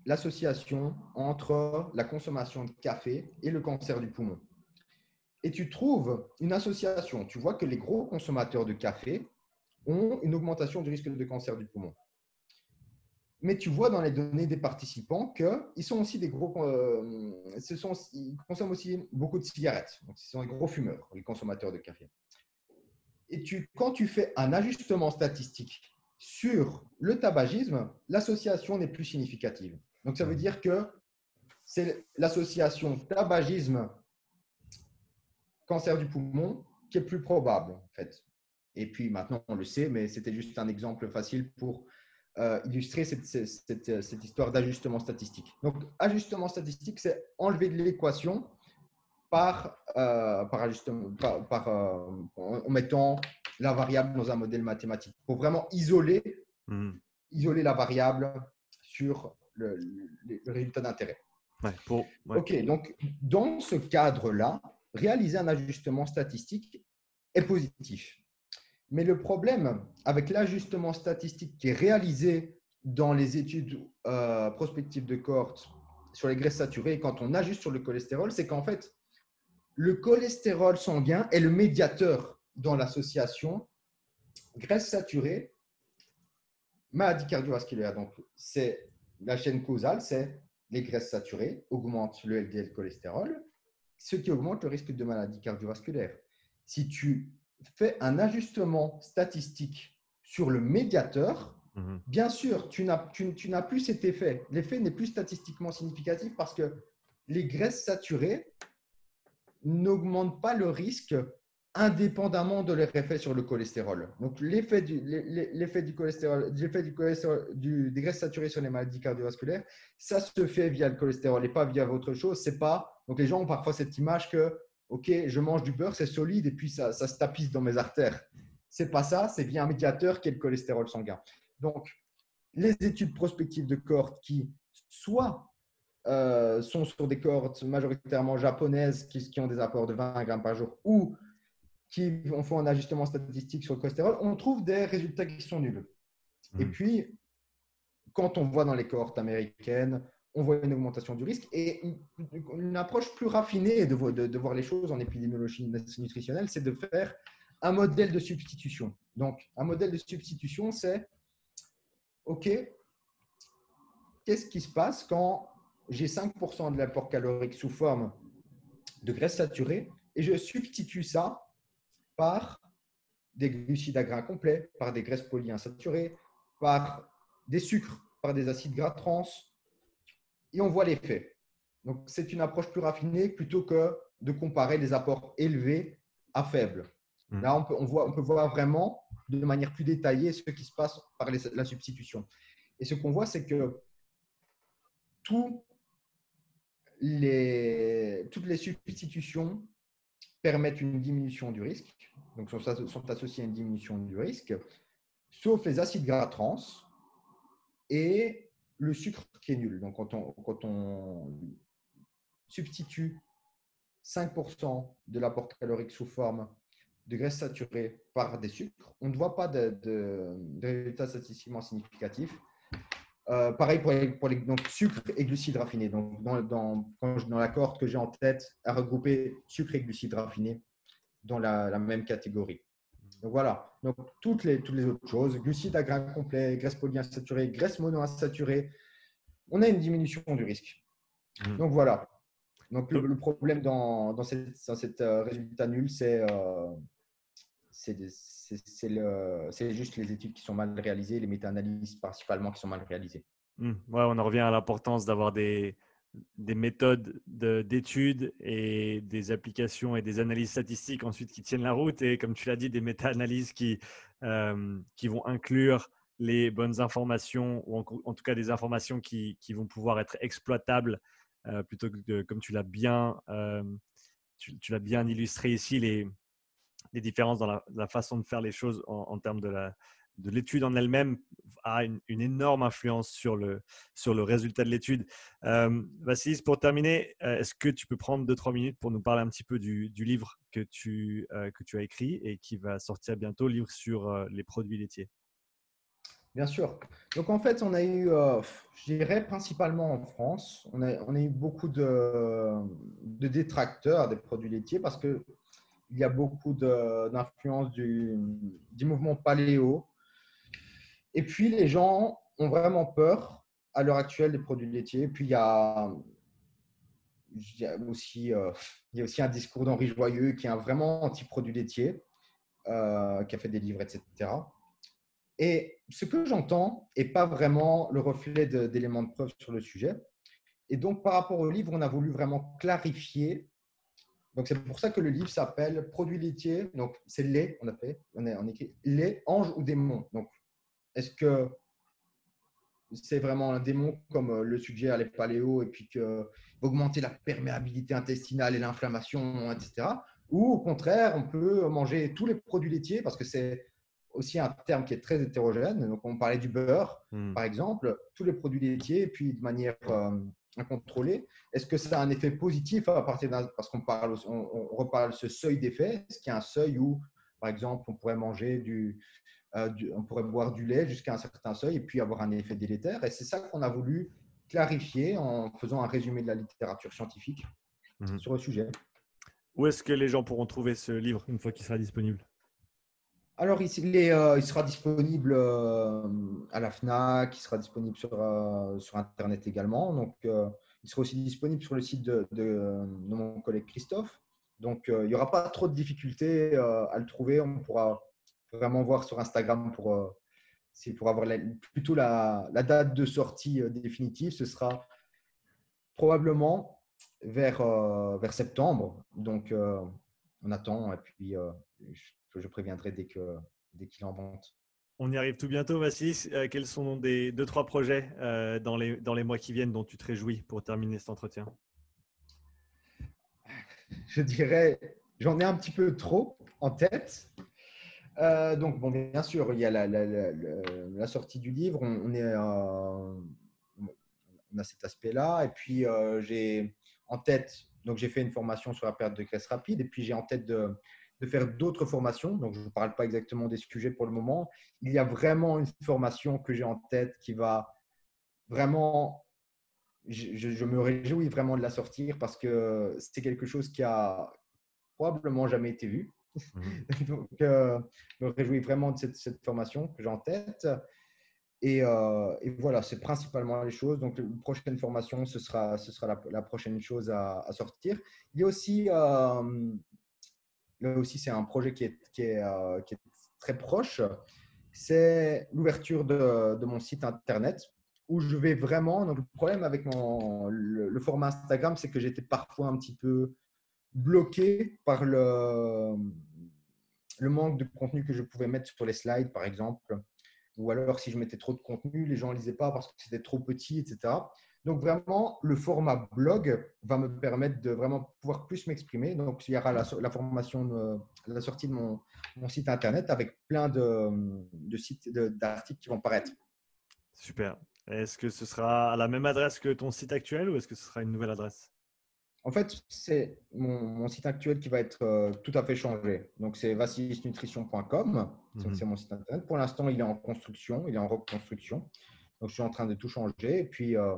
l'association entre la consommation de café et le cancer du poumon. Et tu trouves une association. Tu vois que les gros consommateurs de café ont une augmentation du risque de cancer du poumon. Mais tu vois dans les données des participants qu'ils sont aussi des gros, euh, ce sont, ils consomment aussi beaucoup de cigarettes. Donc, ce sont des gros fumeurs, les consommateurs de café. Et tu, quand tu fais un ajustement statistique sur le tabagisme, l'association n'est plus significative. Donc, ça veut dire que c'est l'association tabagisme cancer du poumon qui est plus probable en fait. Et puis maintenant on le sait, mais c'était juste un exemple facile pour euh, illustrer cette, cette, cette, histoire d'ajustement statistique. Donc, ajustement statistique, c'est enlever de l'équation par, euh, par, ajustement, par, euh, en mettant la variable dans un modèle mathématique pour vraiment isoler, hmm. isoler la variable sur le, résultat d'intérêt. OK, donc dans ce cadre-là, réaliser un ajustement statistique est positif. Mais le problème avec l'ajustement statistique qui est réalisé dans les études euh, prospectives de cohorte sur les graisses saturées, quand on ajuste sur le cholestérol, c'est qu'en fait, le cholestérol sanguin est le médiateur dans l'association graisse saturée, maladie cardiovasculaire. Donc, c'est la chaîne causale, c'est les graisses saturées augmentent le LDL cholestérol, ce qui augmente le risque de maladie cardiovasculaire. Si tu fait un ajustement statistique sur le médiateur, mhm. bien sûr, tu n'as, tu, n'as plus cet effet. L'effet n'est plus statistiquement significatif parce que les graisses saturées n'augmentent pas le risque indépendamment de leur effet sur le cholestérol. Donc, l'effet du, du cholestérol, l'effet du cholestérol du, des graisses saturées sur les maladies cardiovasculaires, ça se fait via le cholestérol et pas via autre chose. C'est pas. Donc, les gens ont parfois cette image que OK, je mange du beurre, c'est solide et puis ça, se tapisse dans mes artères. C'est pas ça, c'est via un médiateur qui est le cholestérol sanguin. Donc, les études prospectives de cohortes qui soit euh, sont sur des cohortes majoritairement japonaises qui, ont des apports de 20 grammes par jour ou qui on fait un ajustement statistique sur le cholestérol, on trouve des résultats qui sont nuls. Et Mhm. puis, quand on voit dans les cohortes américaines, on voit une augmentation du risque et une, une approche plus raffinée de- de voir les choses en épidémiologie nutritionnelle, c'est de faire un modèle de substitution. Donc, un modèle de substitution, c'est OK, qu'est-ce qui se passe quand j'ai 5% de l'apport calorique sous forme de graisse saturée et je substitue ça par des glucides à grains complets, par des graisses polyinsaturées, par des sucres, par des acides gras trans, et on voit l'effet. Donc, c'est une approche plus raffinée plutôt que de comparer les apports élevés à faibles. Mm. Là, on peut, on, voit, on peut voir vraiment de manière plus détaillée ce qui se passe par les- la substitution. Et ce qu'on voit, c'est que les, toutes les substitutions permettent une diminution du risque, donc sont, associées à une diminution du risque, sauf les acides gras trans et le sucre qui est nul. Donc, quand on, substitue 5% de l'apport calorique sous forme de graisse saturée par des sucres, on ne voit pas de résultats statistiquement significatifs. Euh, pareil pour les, pour les donc, sucre et glucides raffinés. Donc, dans, dans, la cohorte que j'ai en tête, à regrouper sucre et glucides raffinés dans la, la même catégorie. Donc voilà. Donc toutes les, toutes les autres choses, glucides à grains complets, graisse polyinsaturée, graisse monoinsaturée, on a une diminution du risque. Mhm. Donc voilà. Donc le, le problème dans, dans cette, dans euh, résultat nul, c'est euh, c'est juste les études qui sont mal réalisées, les méta-analyses principalement qui sont mal réalisées. Hmm. Ouais, on en revient à l'importance d'avoir des, des méthodes de- d'études et des applications et des analyses statistiques ensuite qui tiennent la route et comme tu l'as dit, des méta-analyses qui, euh, qui vont inclure les bonnes informations ou en, tout cas des informations qui, qui vont pouvoir être exploitables euh, plutôt que comme tu l'as bien, euh, tu l'as bien illustré ici, les, les différences dans la, façon de faire les choses en, termes de l'étude en elle-même a une, énorme influence sur le, sur le résultat de l'étude. Euh, Vassilis, pour terminer, euh, est-ce que tu peux prendre 2-3 minutes pour nous parler un petit peu du, livre que tu, euh, que tu as écrit et qui va sortir bientôt, livre sur euh, les produits laitiers? Bien sûr. Donc en fait, on a eu, euh, je dirais principalement en France, on a, on a eu beaucoup de, de détracteurs des produits laitiers parce que il y a beaucoup d'influence du, mouvement paléo. Et puis les gens ont vraiment peur à l'heure actuelle des produits laitiers. Puis il y a, aussi, euh, il y a aussi un discours d'Henri Joyeux qui est vraiment anti-produit laitier, euh, qui a fait des livres, etc. Et ce que j'entends n'est pas vraiment le reflet d'éléments de preuve sur le sujet. Et donc, par rapport au livre, on a voulu vraiment clarifier. Donc, c'est pour ça que le livre s'appelle Produits laitiers. Donc, c'est lait, on a fait, on a on a écrit lait, ange ou démon. Donc, est-ce que c'est vraiment un démon comme euh, le suggèrent les paléos et puis que augmenter la perméabilité intestinale et l'inflammation, etc. Ou au contraire, on peut manger tous les produits laitiers parce que c'est aussi un terme qui est très hétérogène. Donc, on parlait du beurre, Hmm. par exemple, tous les produits laitiers, et puis de manière euh, incontrôlée. Est-ce que ça a un effet positif à partir d'un. Parce qu'on parle, on, on reparle ce seuil d'effet. Est-ce qu'il y a un seuil où, par exemple, on pourrait manger du. euh, du- on pourrait boire du lait jusqu'à un certain seuil et puis avoir un effet délétère? Et c'est ça qu'on a voulu clarifier en faisant un résumé de la littérature scientifique Mhm. sur le sujet. Où est-ce que les gens pourront trouver ce livre une fois qu'il sera disponible? Alors, euh, il sera disponible euh, à la FNAC, il sera disponible sur, euh, sur Internet également. Donc, il sera aussi disponible sur le site de, mon collègue Christophe. Donc, il n'y aura pas trop de difficultés à le trouver. On pourra vraiment voir sur Instagram pour, pour avoir plutôt la, date de sortie définitive. Ce sera probablement vers, vers septembre. Donc, on attend et puis je, je préviendrai dès qu'il en monte. On y arrive tout bientôt, Vassilis. Euh, quels sont des deux, trois projets euh, dans, les, dans les mois qui viennent dont tu te réjouis pour terminer cet entretien? Je dirais, j'en ai un petit peu trop en tête. Euh, donc, bon, bien sûr, il y a la, la- la- la- la sortie du livre. On, on est, euh, on a cet aspect-là. Et puis, euh, j'ai en tête, donc j'ai fait une formation sur la perte de graisse rapide. Et puis, j'ai en tête de, de faire d'autres formations. Donc, je ne parle pas exactement des sujets pour le moment. Il y a vraiment une formation que j'ai en tête qui va vraiment, je, me réjouis vraiment de la sortir parce que c'est quelque chose qui a probablement jamais été vu. Mmh. *laughs* Donc, euh, je me réjouis vraiment de cette, formation que j'ai en tête. Euh, et, voilà, c'est principalement les choses. Donc, la prochaine formation, ce sera, ce sera la, prochaine chose à, sortir. Il y a aussi, euh, là aussi, c'est un projet qui est, est, qui est très proche. C'est l'ouverture de, de, mon site internet où je vais vraiment. Donc, le problème avec mon, le, format Instagram, c'est que j'étais parfois un petit peu bloqué par le, le manque de contenu que je pouvais mettre sur les slides, par exemple. Ou alors, si je mettais trop de contenu, les gens ne lisaient pas parce que c'était trop petit, etc. Donc, vraiment, le format blog va me permettre de vraiment pouvoir plus m'exprimer. Donc, il y aura la, la formation, de, la sortie de mon, mon, site internet avec plein de, de sites, d'articles qui vont paraître. Super. Est-ce que ce sera à la même adresse que ton site actuel ou est-ce que ce sera une nouvelle adresse? En fait, c'est mon, site actuel qui va être euh, tout à fait changé. Donc, c'est vassilisnutrition.com. Mhm. C'est mon site internet. Pour l'instant, il est en construction, il est en reconstruction. Donc, je suis en train de tout changer. Et puis, euh,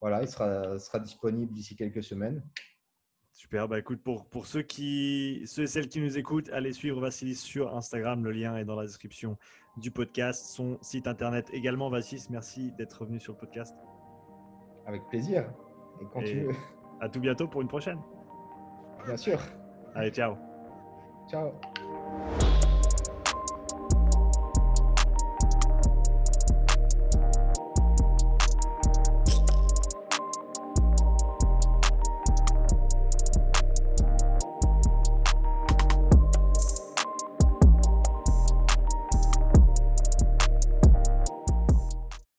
voilà, il sera, sera disponible d'ici quelques semaines. Super, bah écoute, pour, pour ceux, qui, ceux et celles qui nous écoutent, allez suivre Vassilis sur Instagram, le lien est dans la description du podcast, son site internet également. Vassilis, merci d'être venu sur le podcast. Avec plaisir, et quand tu veux. À tout bientôt pour une prochaine. Bien sûr. Allez, ciao. Ciao.